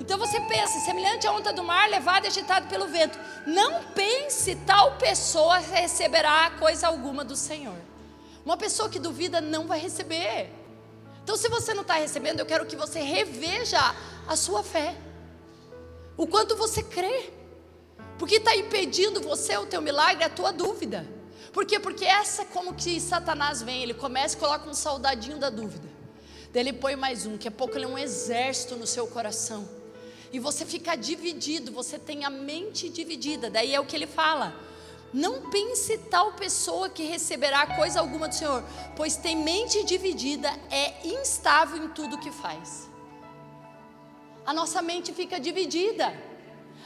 Então você pensa, semelhante à onda do mar, levado e agitado pelo vento. Não pense tal pessoa receberá coisa alguma do Senhor. Uma pessoa que duvida não vai receber. Então, se você não está recebendo, eu quero que você reveja a sua fé. O quanto você crê. Porque está impedindo você, o teu milagre, a tua dúvida. Por quê? Porque essa é como que Satanás vem, ele começa e coloca um soldadinho da dúvida. Daí ele põe mais um, que a pouco ele é um exército no seu coração e você fica dividido, você tem a mente dividida. Daí é o que ele fala. Não pense tal pessoa que receberá coisa alguma do Senhor, pois tem mente dividida, é instável em tudo que faz. A nossa mente fica dividida.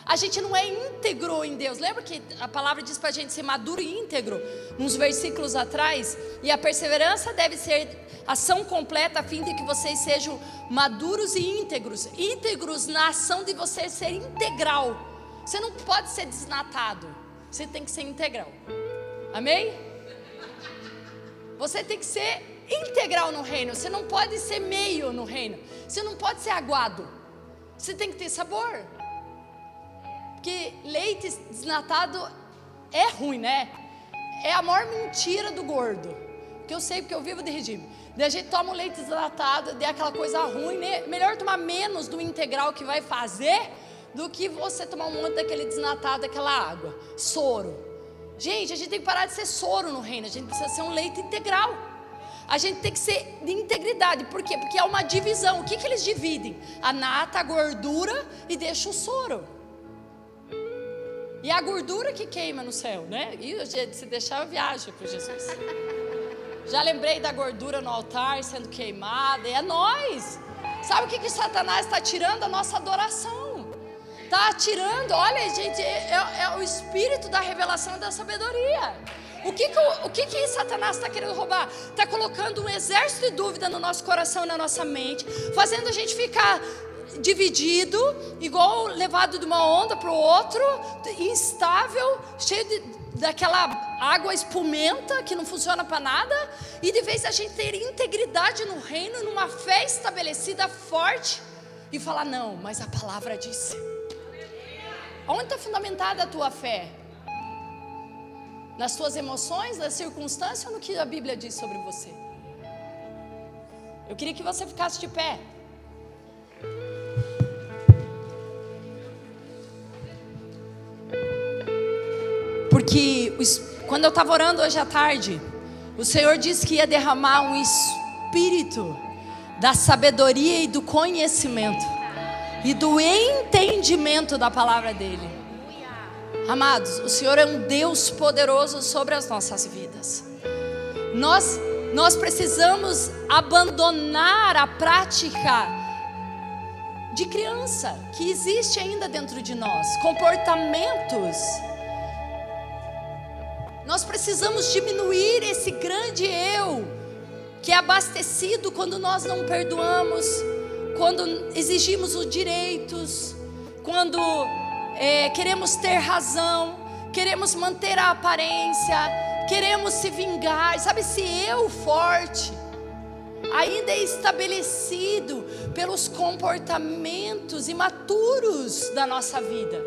A gente não é íntegro em Deus. Lembra que a palavra diz para a gente ser maduro e íntegro, uns versículos atrás? E a perseverança deve ser ação completa, a fim de que vocês sejam maduros e íntegros. Íntegros na ação de você ser integral. Você não pode ser desnatado, você tem que ser integral. Amém? Você tem que ser integral no reino, você não pode ser meio no reino, você não pode ser aguado, você tem que ter sabor. Porque leite desnatado é ruim, né? É a maior mentira do gordo. Que eu sei porque eu vivo de regime. Daí a gente toma um leite desnatado, de aquela coisa ruim, né? Melhor tomar menos do integral que vai fazer do que você tomar um monte daquele desnatado, daquela água. Soro. Gente, a gente tem que parar de ser soro no reino, a gente precisa ser um leite integral. A gente tem que ser de integridade, por quê? Porque é uma divisão. O que, que eles dividem? A nata, a gordura e deixa o soro. E a gordura que queima no céu, né? E se deixar, eu viajo com Jesus. Já lembrei da gordura no altar sendo queimada, e é nós. Sabe o que, que Satanás está tirando? A nossa adoração. Está tirando, olha, gente, é, é, é, o espírito da revelação e da sabedoria. O que, que, o, que, que Satanás está querendo roubar? Está colocando um exército de dúvida no nosso coração e na nossa mente, fazendo a gente ficar dividido, igual levado de uma onda para o outro, instável, cheio de, daquela água espumenta que não funciona para nada, e de vez a gente ter integridade no reino, numa fé estabelecida forte, e falar: não, mas a palavra disse. Onde está fundamentada a tua fé? Nas tuas emoções, nas circunstâncias ou no que a Bíblia diz sobre você? Eu queria que você ficasse de pé. Porque quando eu estava orando hoje à tarde, o Senhor disse que ia derramar um espírito da sabedoria e do conhecimento e do entendimento da palavra dele. Amados, o Senhor é um Deus poderoso sobre as nossas vidas. Nós nós precisamos abandonar a prática de criança que existe ainda dentro de nós, comportamentos nós precisamos diminuir esse grande eu que é abastecido quando nós não perdoamos, quando exigimos os direitos, quando é, queremos ter razão, queremos manter a aparência, queremos se vingar. Sabe, esse eu forte ainda é estabelecido pelos comportamentos imaturos da nossa vida.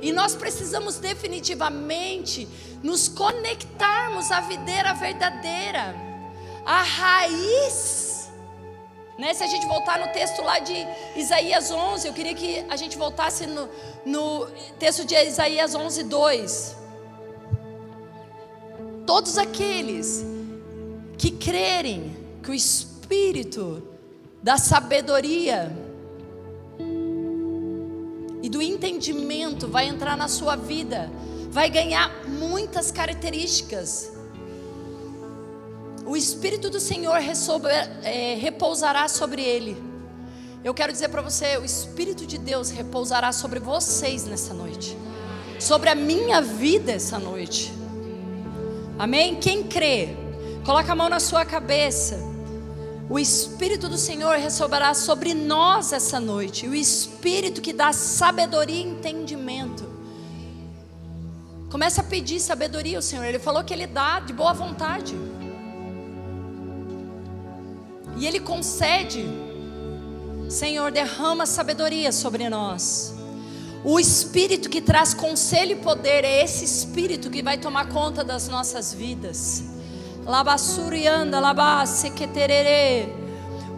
E nós precisamos definitivamente nos conectarmos à videira verdadeira, à raiz Né? Se a gente voltar no texto lá de Isaías 11, eu queria que a gente voltasse no, no texto de Isaías 11, 2. Todos aqueles que crerem que o Espírito da sabedoria e do entendimento vai entrar na sua vida, vai ganhar muitas características o Espírito do Senhor é, repousará sobre ele. Eu quero dizer para você: o Espírito de Deus repousará sobre vocês nessa noite, sobre a minha vida essa noite. Amém? Quem crê, coloca a mão na sua cabeça. O Espírito do Senhor resolverá sobre nós essa noite. O Espírito que dá sabedoria e entendimento. Comece a pedir sabedoria ao Senhor. Ele falou que Ele dá de boa vontade. E Ele concede. Senhor, derrama sabedoria sobre nós. O Espírito que traz conselho e poder é esse Espírito que vai tomar conta das nossas vidas. Labassurianda, labasequeterere.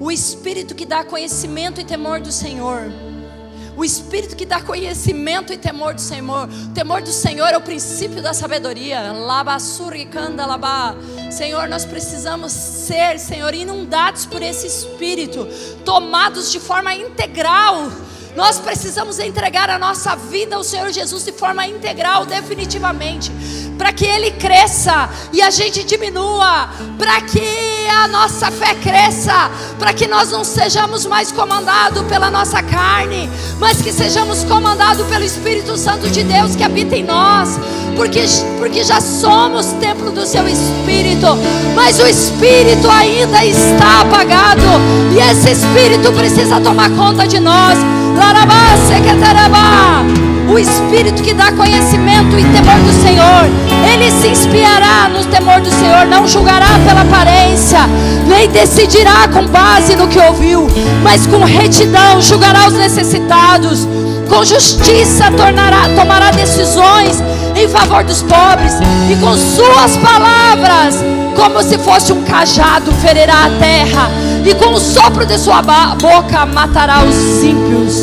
O Espírito que dá conhecimento e temor do Senhor. O Espírito que dá conhecimento e temor do Senhor. O temor do Senhor é o princípio da sabedoria. Labasuricanda, labá. Senhor, nós precisamos ser, Senhor, inundados por esse Espírito, tomados de forma integral nós precisamos entregar a nossa vida ao Senhor Jesus de forma integral, definitivamente, para que Ele cresça e a gente diminua, para que a nossa fé cresça, para que nós não sejamos mais comandados pela nossa carne, mas que sejamos comandados pelo Espírito Santo de Deus que habita em nós, porque, porque já somos templo do Seu Espírito, mas o Espírito ainda está apagado, e esse Espírito precisa tomar conta de nós. O Espírito que dá conhecimento e temor do Senhor, ele se inspirará no temor do Senhor, não julgará pela aparência, nem decidirá com base no que ouviu, mas com retidão julgará os necessitados, com justiça tornará, tomará decisões em favor dos pobres, e com suas palavras, como se fosse um cajado, ferirá a terra e com o sopro de sua boca matará os ímpios.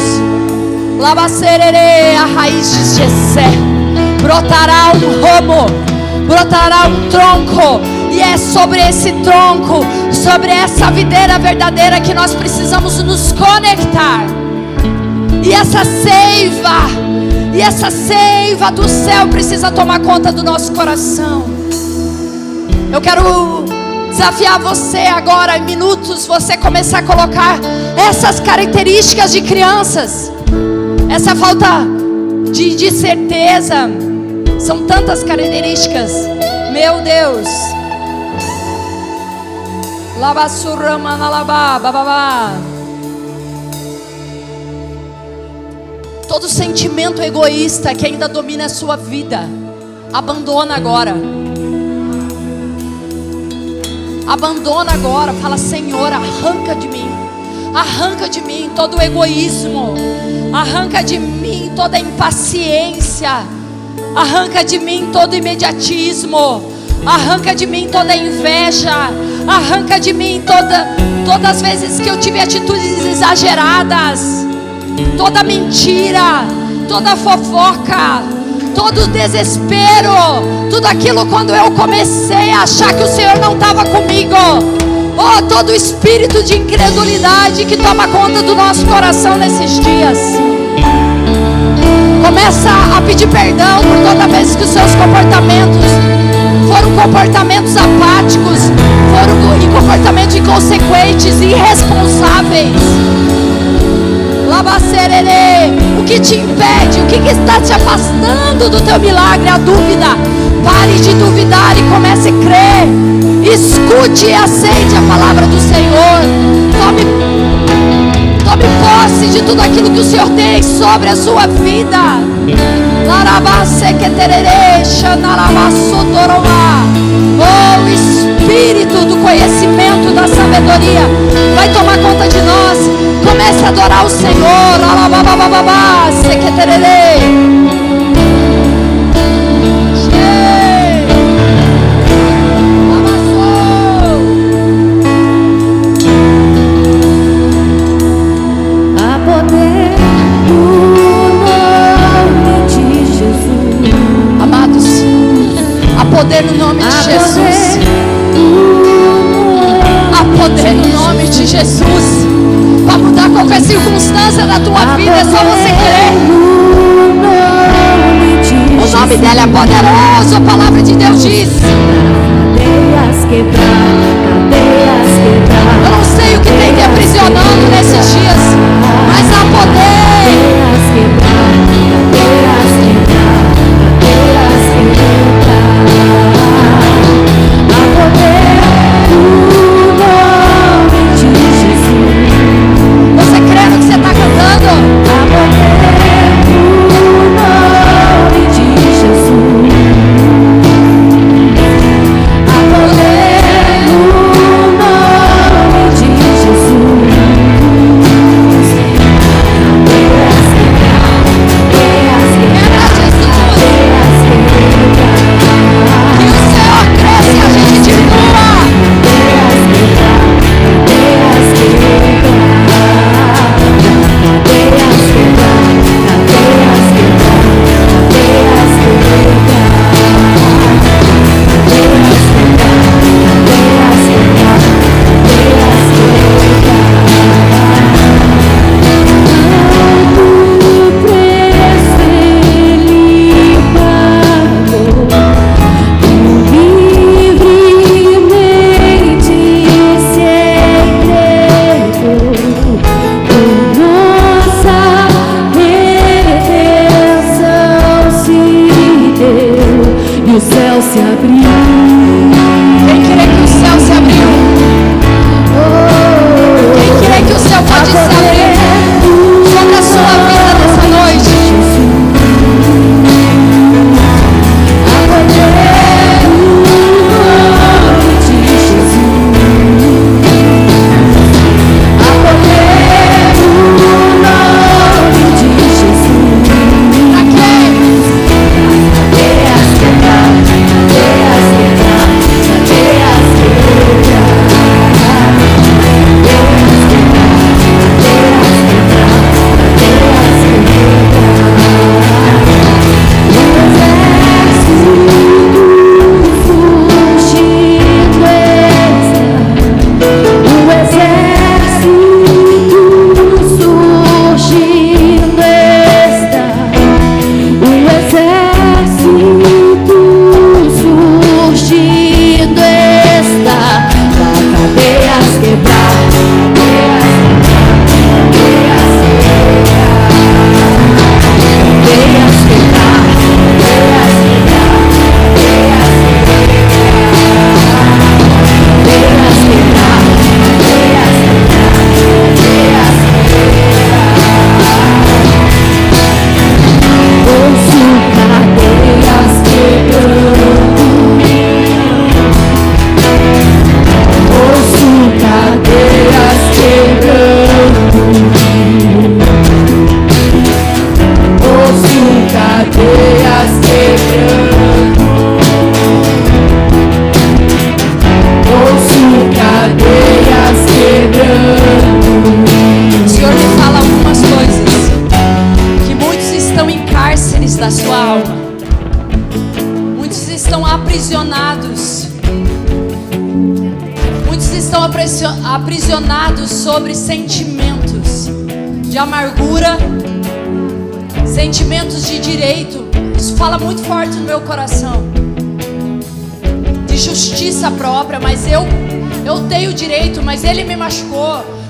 Labacerere a raiz de Jessé, brotará um ramo, brotará um tronco, e é sobre esse tronco, sobre essa videira verdadeira que nós precisamos nos conectar. E essa seiva, e essa seiva do céu precisa tomar conta do nosso coração. Eu quero desafiar você agora, em minutos, você começar a colocar essas características de crianças, essa falta de, de certeza, são tantas características, meu Deus. Todo sentimento egoísta que ainda domina a sua vida, abandona agora. Abandona agora, fala: Senhor, arranca de mim, arranca de mim todo o egoísmo, arranca de mim toda a impaciência, arranca de mim todo o imediatismo, arranca de mim toda a inveja, arranca de mim toda, todas as vezes que eu tive atitudes exageradas, toda mentira, toda fofoca todo desespero, tudo aquilo quando eu comecei a achar que o Senhor não estava comigo. Oh, todo espírito de incredulidade que toma conta do nosso coração nesses dias. Começa a pedir perdão por toda vez que os seus comportamentos foram comportamentos apáticos, foram comportamentos inconsequentes, irresponsáveis. O que te impede? O que, está te afastando do teu milagre? A dúvida. Pare de duvidar e comece a crer. Escute e aceite a palavra do Senhor. Tome, tome posse de tudo aquilo que o Senhor tem sobre a sua vida. Oh, Espírito do conhecimento, da sabedoria, vai tomar conta de nós. Comece a adorar o Senhor. Alababababá, sequeterere. Poder no nome de Jesus. Há poder no nome de Jesus. Para mudar qualquer circunstância da tua vida, é só você crer. O nome dele é poderoso, a palavra de Deus diz. Eu não sei o que tem te aprisionando nesses dias, mas há poder. Cadeias quebrar, cadeias quebrar, cadeias quebrar.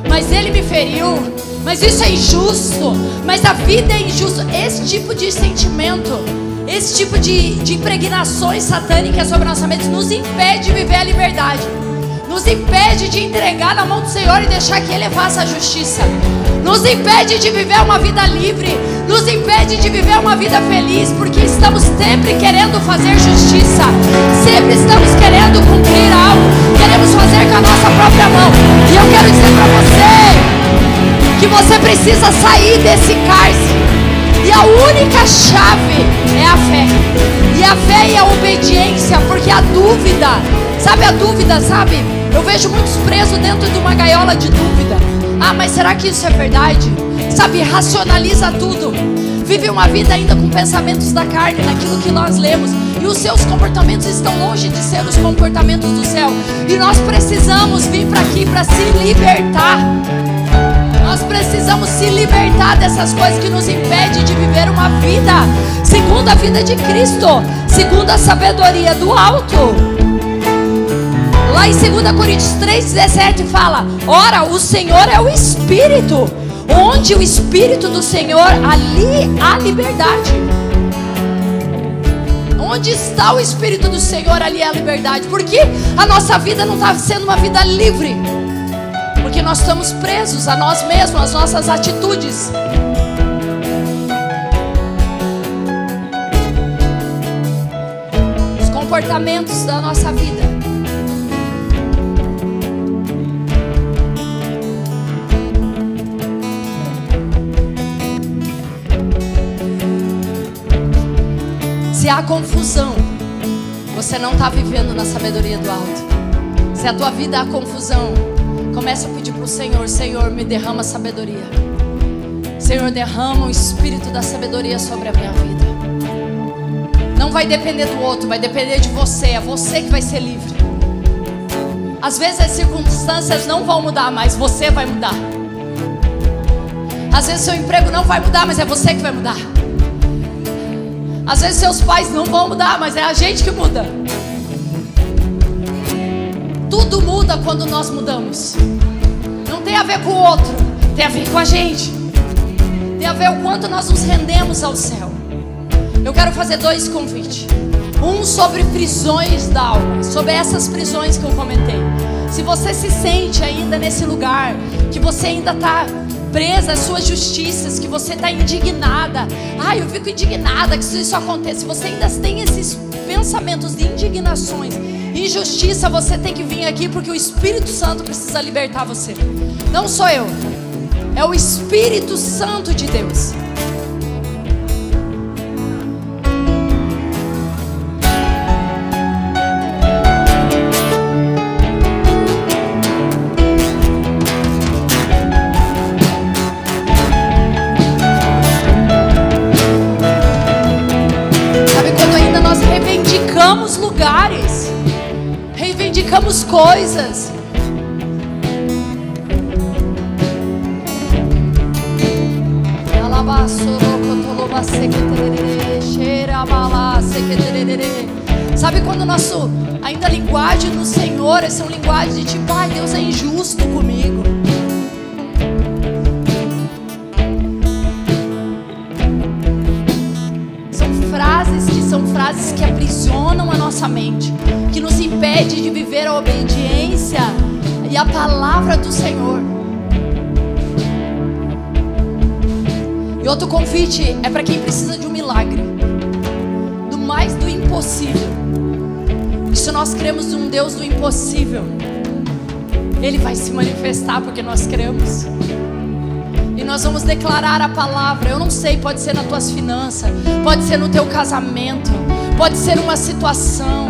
Mas ele me feriu, mas isso é injusto, mas a vida é injusta. Esse tipo de sentimento, esse tipo de, de impregnações satânicas sobre a nossa mente nos impede de viver a liberdade nos impede de entregar na mão do Senhor e deixar que Ele faça a justiça. Nos impede de viver uma vida livre, nos impede de viver uma vida feliz, porque estamos sempre querendo fazer justiça, sempre estamos querendo cumprir algo, queremos fazer com a nossa própria mão. E eu quero dizer para você que você precisa sair desse cárcere. E a única chave é a fé. E a fé e a obediência, porque a dúvida, sabe a dúvida, sabe? Eu vejo muitos presos dentro de uma gaiola de dúvida. Ah, mas será que isso é verdade? Sabe, racionaliza tudo. vivem uma vida ainda com pensamentos da carne, naquilo que nós lemos, e os seus comportamentos estão longe de ser os comportamentos do céu. E nós precisamos vir para aqui para se libertar. Nós precisamos se libertar dessas coisas que nos impedem de viver uma vida segundo a vida de Cristo, segundo a sabedoria do alto. Lá em 2 Coríntios 3,17 fala: Ora, o Senhor é o Espírito. Onde o Espírito do Senhor, ali há liberdade. Onde está o Espírito do Senhor, ali há liberdade. Porque a nossa vida não está sendo uma vida livre. Porque nós estamos presos a nós mesmos, às nossas atitudes. Os comportamentos da nossa vida. Se há confusão, você não está vivendo na sabedoria do alto. Se a tua vida há confusão, começa a pedir para o Senhor: Senhor, me derrama sabedoria. Senhor, derrama o espírito da sabedoria sobre a minha vida. Não vai depender do outro, vai depender de você. É você que vai ser livre. Às vezes as circunstâncias não vão mudar, mas você vai mudar. Às vezes seu emprego não vai mudar, mas é você que vai mudar. Às vezes seus pais não vão mudar, mas é a gente que muda. Tudo muda quando nós mudamos. Não tem a ver com o outro, tem a ver com a gente. Tem a ver o quanto nós nos rendemos ao céu. Eu quero fazer dois convites. Um sobre prisões da alma, sobre essas prisões que eu comentei. Se você se sente ainda nesse lugar, que você ainda está presa às suas justiças, que você está indignada. Ai, eu fico indignada que isso aconteça. Você ainda tem esses pensamentos de indignações, injustiça, você tem que vir aqui porque o Espírito Santo precisa libertar você. Não sou eu, é o Espírito Santo de Deus. Declarar a palavra. Eu não sei, pode ser nas tuas finanças, pode ser no teu casamento, pode ser uma situação.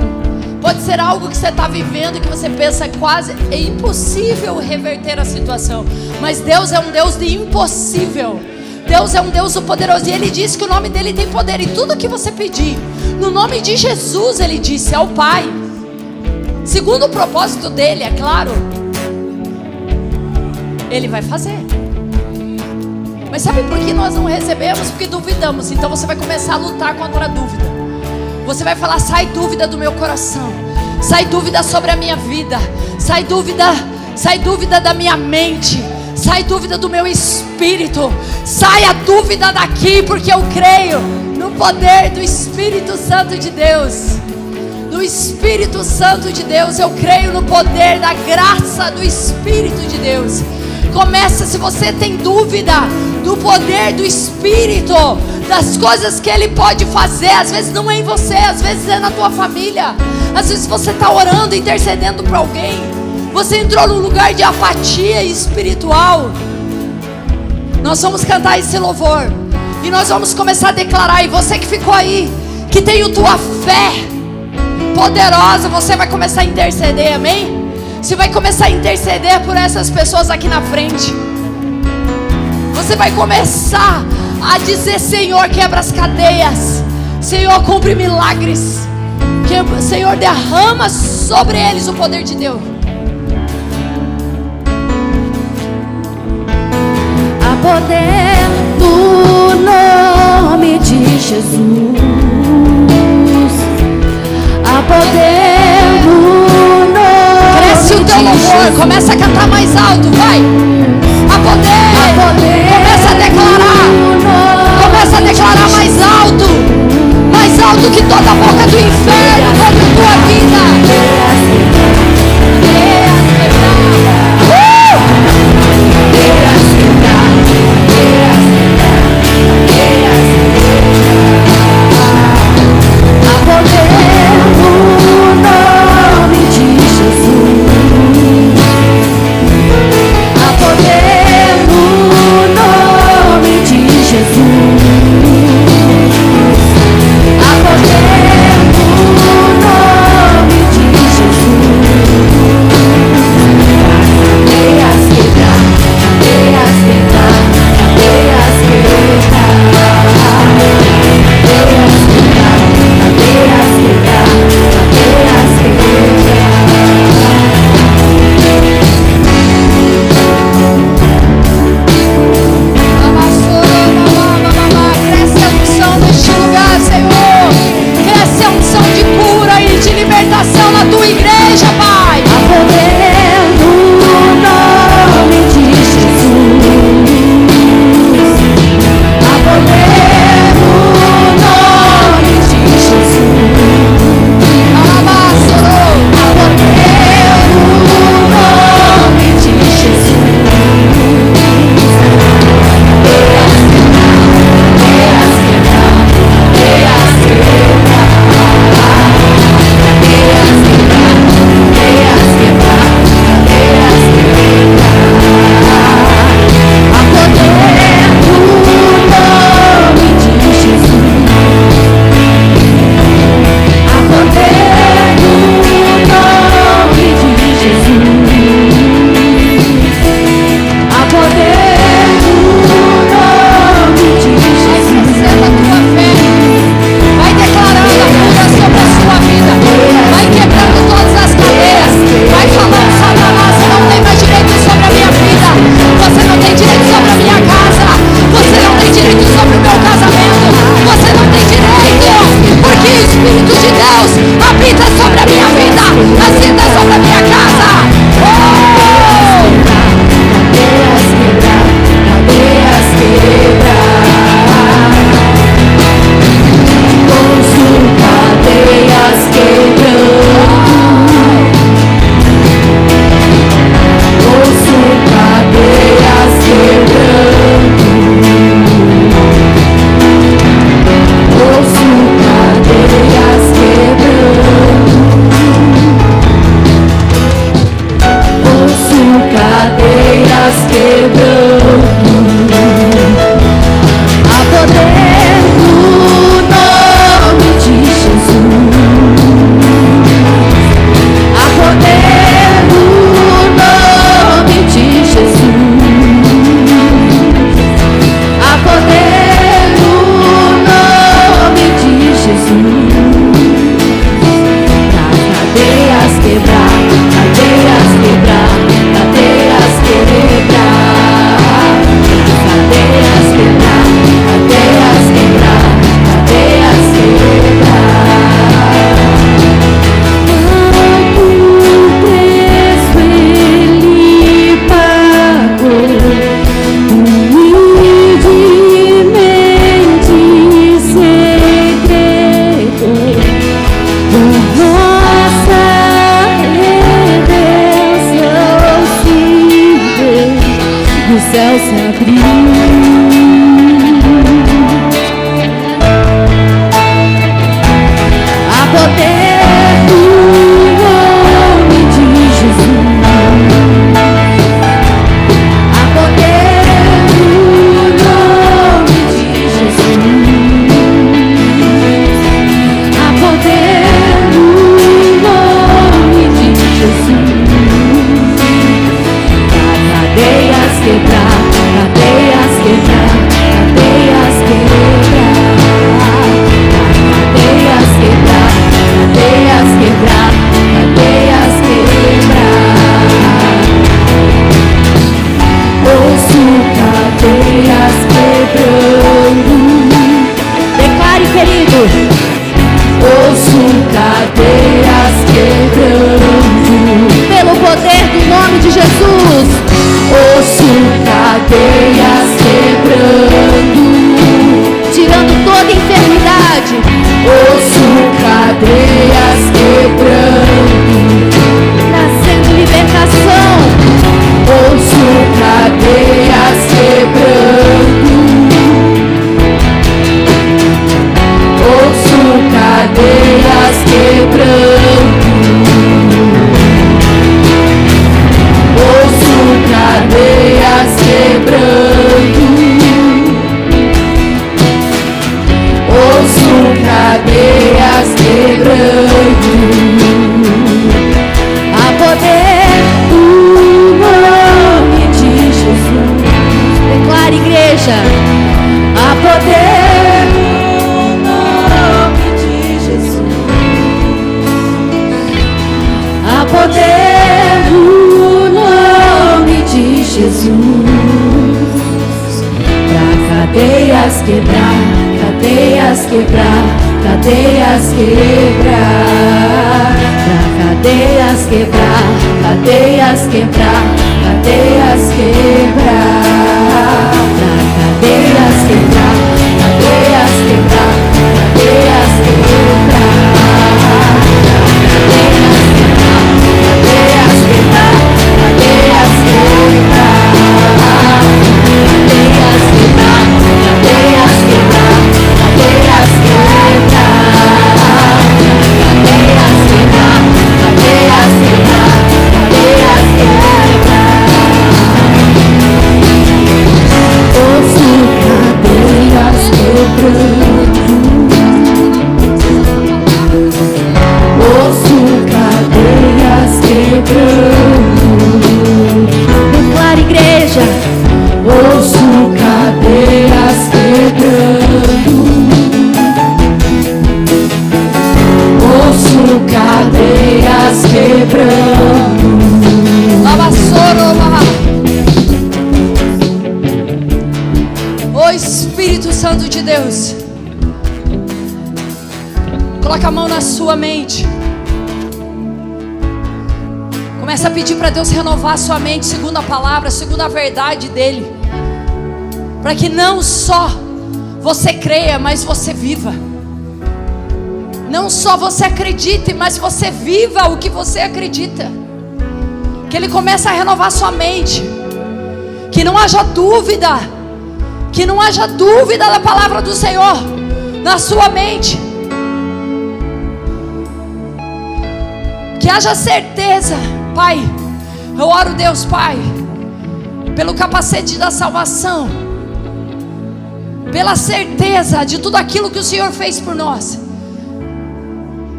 Pode ser algo que você está vivendo que você pensa quase é impossível reverter a situação. Mas Deus é um Deus de impossível. Deus é um Deus poderoso. E Ele disse que o nome dele tem poder. E tudo que você pedir, no nome de Jesus, Ele disse ao Pai. Segundo o propósito dele, é claro. Ele vai fazer. Mas sabe por que nós não recebemos? Porque duvidamos. Então você vai começar a lutar contra a dúvida. Você vai falar: sai dúvida do meu coração, sai dúvida sobre a minha vida, sai dúvida, sai dúvida da minha mente, sai dúvida do meu espírito, sai a dúvida daqui, porque eu creio no poder do Espírito Santo de Deus. Do Espírito Santo de Deus, eu creio no poder da graça do Espírito de Deus. Começa se você tem dúvida do poder do Espírito, das coisas que Ele pode fazer. Às vezes não é em você, às vezes é na tua família. Às vezes você está orando, intercedendo para alguém. Você entrou num lugar de apatia espiritual. Nós vamos cantar esse louvor. E nós vamos começar a declarar. E você que ficou aí, que tem a tua fé poderosa, você vai começar a interceder, amém? Você vai começar a interceder por essas pessoas aqui na frente. Você vai começar a dizer: Senhor, quebra as cadeias, Senhor, cumpre milagres, que, Senhor, derrama sobre eles o poder de Deus. Há poder no nome de Jesus. Há poder Louvor, começa a cantar mais alto, vai. Há poder, começa a declarar, começa a declarar mais alto, mais alto que toda a boca do inferno a tua vida. Cadeias quebrar, cadeias quebrar, cadeias quebrar. Cadeias quebrar, cadeias quebrar, cadeias quebrar. Cadeias quebrar, segundo a palavra, segundo a verdade dele. Para que não só você creia, mas você viva. Não só você acredite, mas você viva o que você acredita. Que Ele comece a renovar sua mente. Que não haja dúvida. Que não haja dúvida da palavra do Senhor na sua mente. Que haja certeza, Pai. Eu oro, Deus, Pai, pelo capacete da salvação, pela certeza de tudo aquilo que o Senhor fez por nós,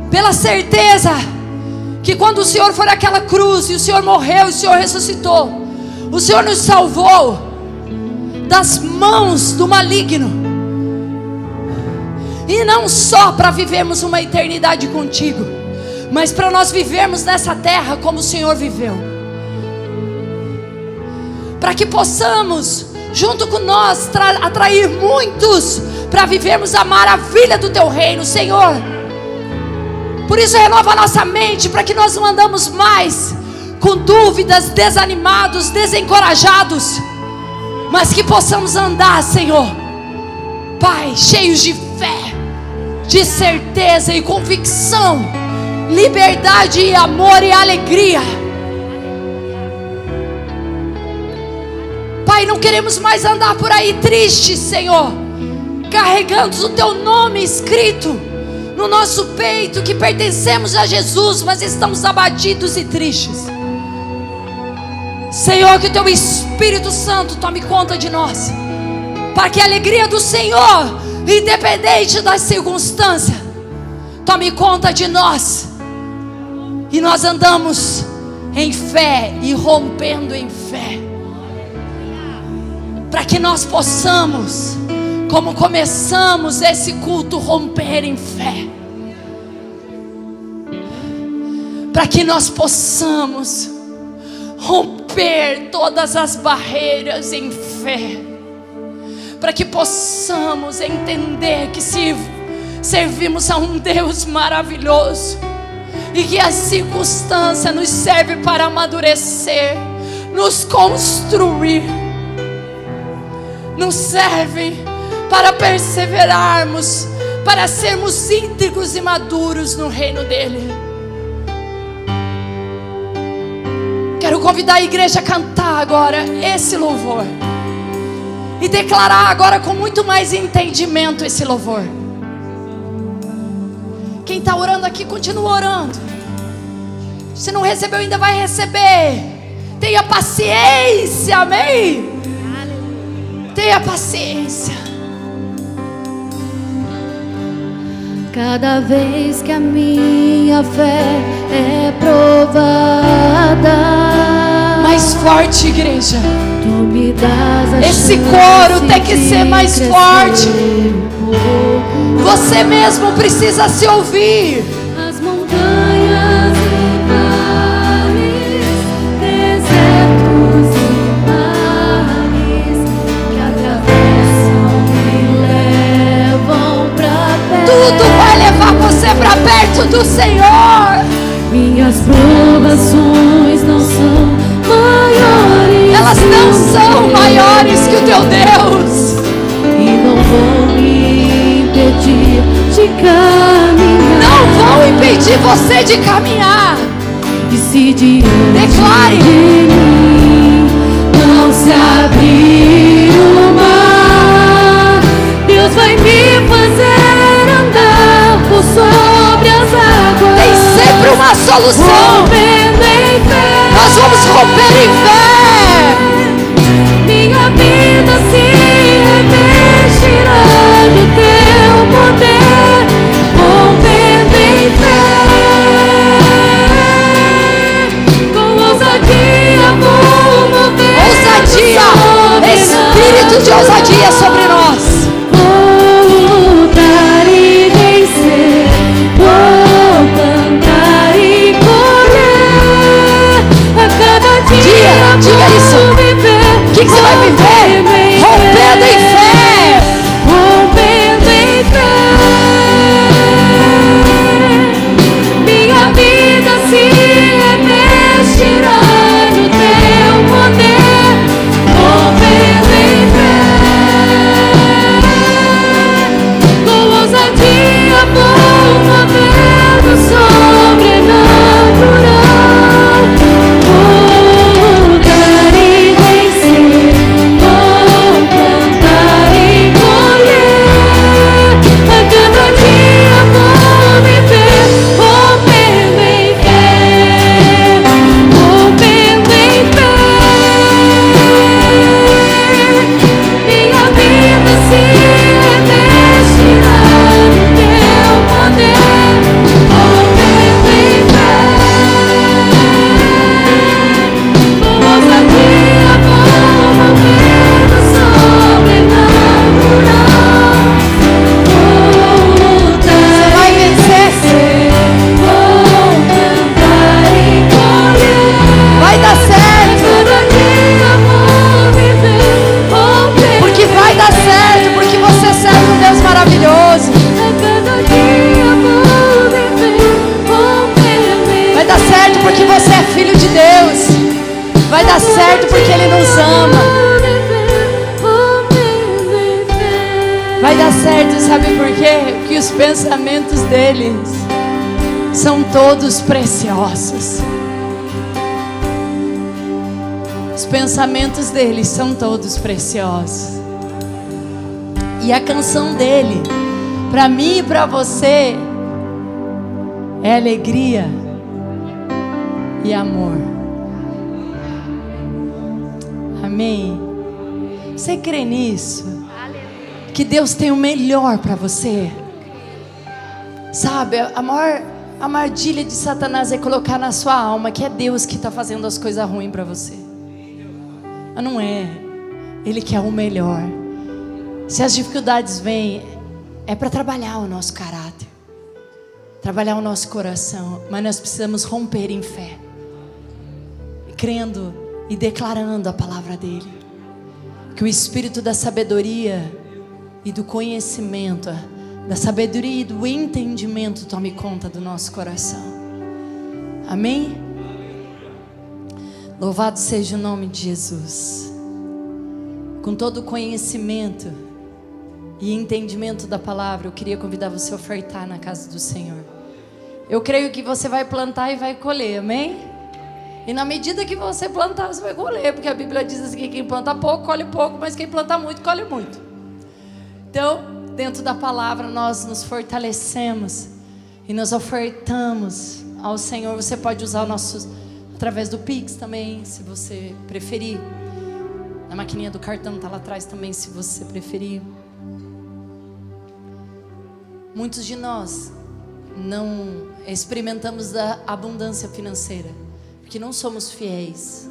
pela certeza que quando o Senhor foi naquela cruz e o Senhor morreu e o Senhor ressuscitou, o Senhor nos salvou das mãos do maligno. E não só para vivermos uma eternidade contigo, mas para nós vivermos nessa terra como o Senhor viveu. Para que possamos, junto com nós, tra- atrair muitos para vivermos a maravilha do teu reino, Senhor. Por isso renova a nossa mente para que nós não andamos mais com dúvidas, desanimados, desencorajados, mas que possamos andar, Senhor, Pai, cheios de fé, de certeza e convicção, liberdade e amor e alegria. Pai, não queremos mais andar por aí tristes, Senhor, carregando o teu nome escrito no nosso peito que pertencemos a Jesus, mas estamos abatidos e tristes. Senhor, que o teu Espírito Santo tome conta de nós, para que a alegria do Senhor, independente das circunstâncias, tome conta de nós, e nós andamos em fé e rompendo em fé, para que nós possamos, como começamos esse culto, romper em fé, para que nós possamos romper todas as barreiras em fé, para que possamos entender que se servimos a um Deus maravilhoso e que a circunstância nos serve para amadurecer, nos construir, nos serve para perseverarmos, para sermos íntegros e maduros no reino dele. Quero convidar a igreja a cantar agora esse louvor. E declarar agora com muito mais entendimento esse louvor. Quem está orando aqui, continua orando. Se não recebeu, ainda vai receber. Tenha paciência, amém? Tenha paciência. Cada vez que a minha fé é provada, Mais forte, igreja. tu me das a Esse coro tem que ser mais forte. Você mesmo precisa se ouvir. As montanhas impedir você de caminhar. E se diante Declare. de mim não se abrir o mar, Deus vai me fazer andar por sobre as águas. Tem sempre uma solução. Nós vamos romper em fé. De ousadia sobre nós. Vou lutar e vencer, vou plantar e colher. A cada dia. O que, que você vai viver? Preciosos. Os pensamentos deles são todos preciosos. E a canção dele, para mim e para você, é alegria e amor. Amém. Você crê nisso? Que Deus tem o melhor para você. Sabe, a maior armadilha de Satanás é colocar na sua alma que é Deus que está fazendo as coisas ruins para você. Mas não é. Ele quer o melhor. Se as dificuldades vêm, é para trabalhar o nosso caráter, trabalhar o nosso coração. Mas nós precisamos romper em fé, crendo e declarando a palavra dele. Que o espírito da sabedoria e do conhecimento, da sabedoria e do entendimento tome conta do nosso coração. Amém? Louvado seja o nome de Jesus. Com todo o conhecimento e entendimento da palavra, eu queria convidar você a ofertar na casa do Senhor. Eu creio que você vai plantar e vai colher, amém? E na medida que você plantar, você vai colher, porque a Bíblia diz assim que quem planta pouco, colhe pouco, mas quem planta muito, colhe muito. Então, dentro da palavra, nós nos fortalecemos e nos ofertamos ao Senhor. Você pode usar o nosso através do Pix também, se você preferir. Na maquininha do cartão tá lá atrás também, se você preferir. Muitos de nós não experimentamos da abundância financeira, porque não somos fiéis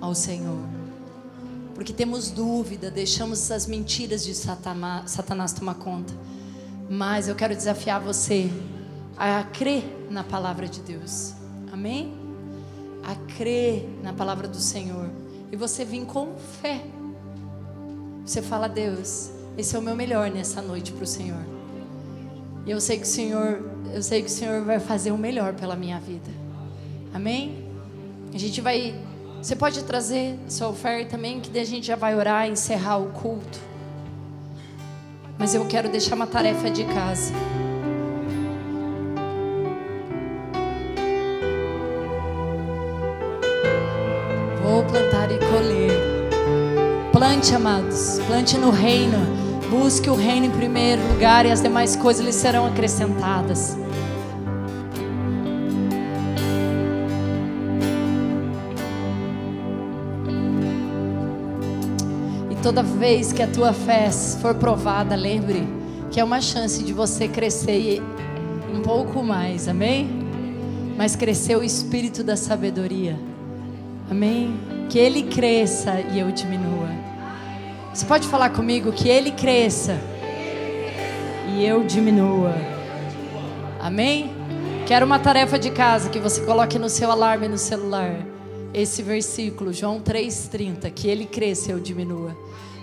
ao Senhor. Porque temos dúvida, deixamos as mentiras de Satanás tomar conta. Mas eu quero desafiar você a crer na palavra de Deus. Amém? A crer na palavra do Senhor. E você vir com fé. Você fala, Deus, esse é o meu melhor nessa noite para o Senhor. E eu sei que o Senhor, eu sei que o Senhor vai fazer o melhor pela minha vida. Amém? A gente vai. Você pode trazer sua oferta também, que a gente já vai orar e encerrar o culto. Mas eu quero deixar uma tarefa de casa. Vou plantar e colher. Plante, amados. Plante no reino. Busque o reino em primeiro lugar e as demais coisas lhe serão acrescentadas. Toda vez que a tua fé for provada, lembre que é uma chance de você crescer um pouco mais, amém? Mas crescer o espírito da sabedoria. Amém? Que ele cresça e eu diminua. Você pode falar comigo que ele cresça e eu diminua. Amém? Quero uma tarefa de casa que você coloque no seu alarme no celular. Esse versículo, João 3,30, que ele cresça eu diminua.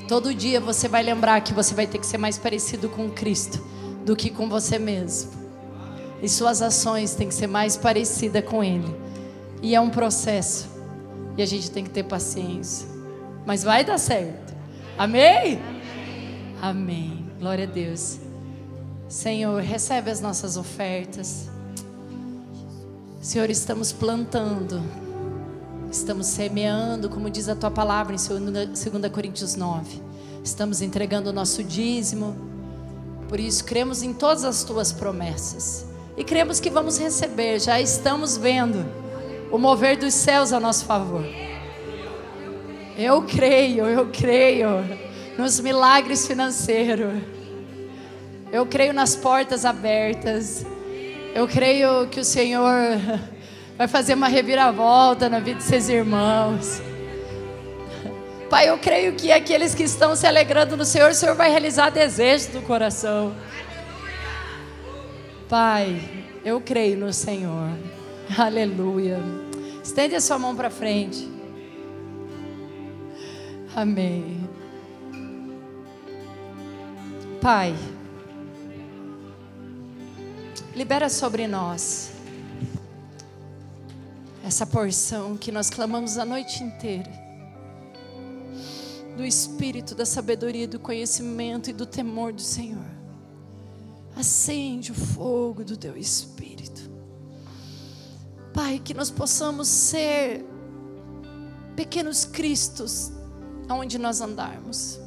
Todo dia você vai lembrar que você vai ter que ser mais parecido com Cristo do que com você mesmo. E suas ações têm que ser mais parecidas com Ele. E é um processo. E a gente tem que ter paciência. Mas vai dar certo. Amém? Amém. Glória a Deus. Senhor, recebe as nossas ofertas. Senhor, estamos plantando. Estamos semeando, como diz a tua palavra em 2 Coríntios 9. Estamos entregando o nosso dízimo. Por isso, cremos em todas as tuas promessas. E cremos que vamos receber. Já estamos vendo o mover dos céus a nosso favor. Eu creio, eu creio nos milagres financeiros. Eu creio nas portas abertas. Eu creio que o Senhor vai fazer uma reviravolta na vida de seus irmãos. Pai, eu creio que aqueles que estão se alegrando no Senhor, o Senhor vai realizar desejos do coração. Pai, eu creio no Senhor. Aleluia. Estende a sua mão para frente. Amém. Pai, libera sobre nós essa porção que nós clamamos a noite inteira do espírito da sabedoria, do conhecimento e do temor do Senhor. Acende o fogo do teu espírito. Pai, que nós possamos ser pequenos cristos aonde nós andarmos.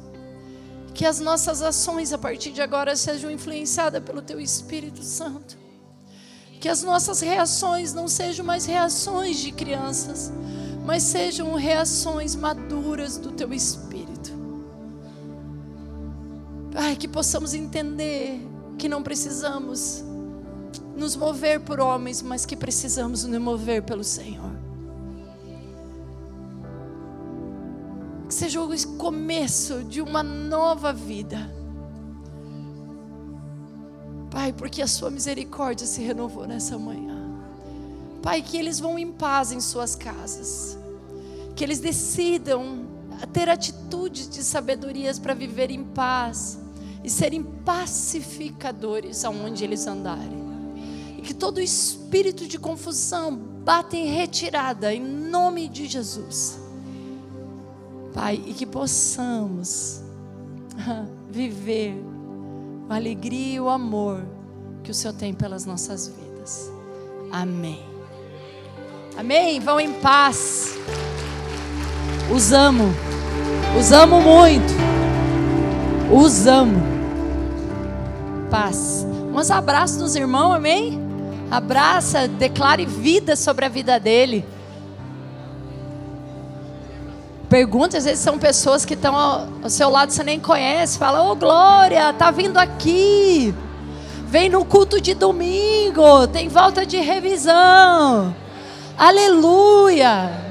Que as nossas ações a partir de agora sejam influenciadas pelo Teu Espírito Santo. Que as nossas reações não sejam mais reações de crianças, mas sejam reações maduras do Teu Espírito. Pai, que possamos entender que não precisamos nos mover por homens, mas que precisamos nos mover pelo Senhor. Que seja o começo de uma nova vida. Pai, porque a sua misericórdia se renovou nessa manhã. Pai, que eles vão em paz em suas casas. Que eles decidam ter atitudes de sabedorias para viver em paz e serem pacificadores aonde eles andarem que todo espírito de confusão bata em retirada em nome de Jesus. Pai, e que possamos viver a alegria e o amor que o Senhor tem pelas nossas vidas. Amém. Amém. Vão em paz. Os amo. Os amo muito. Os amo. Paz. Uns abraços nos irmãos, amém? Abraça, declare vida sobre a vida dele. Pergunta, às vezes são pessoas que estão ao, seu lado, você nem conhece. Fala, ô oh, Glória, tá vindo aqui. Vem no culto de domingo, tem volta de revisão. Aleluia.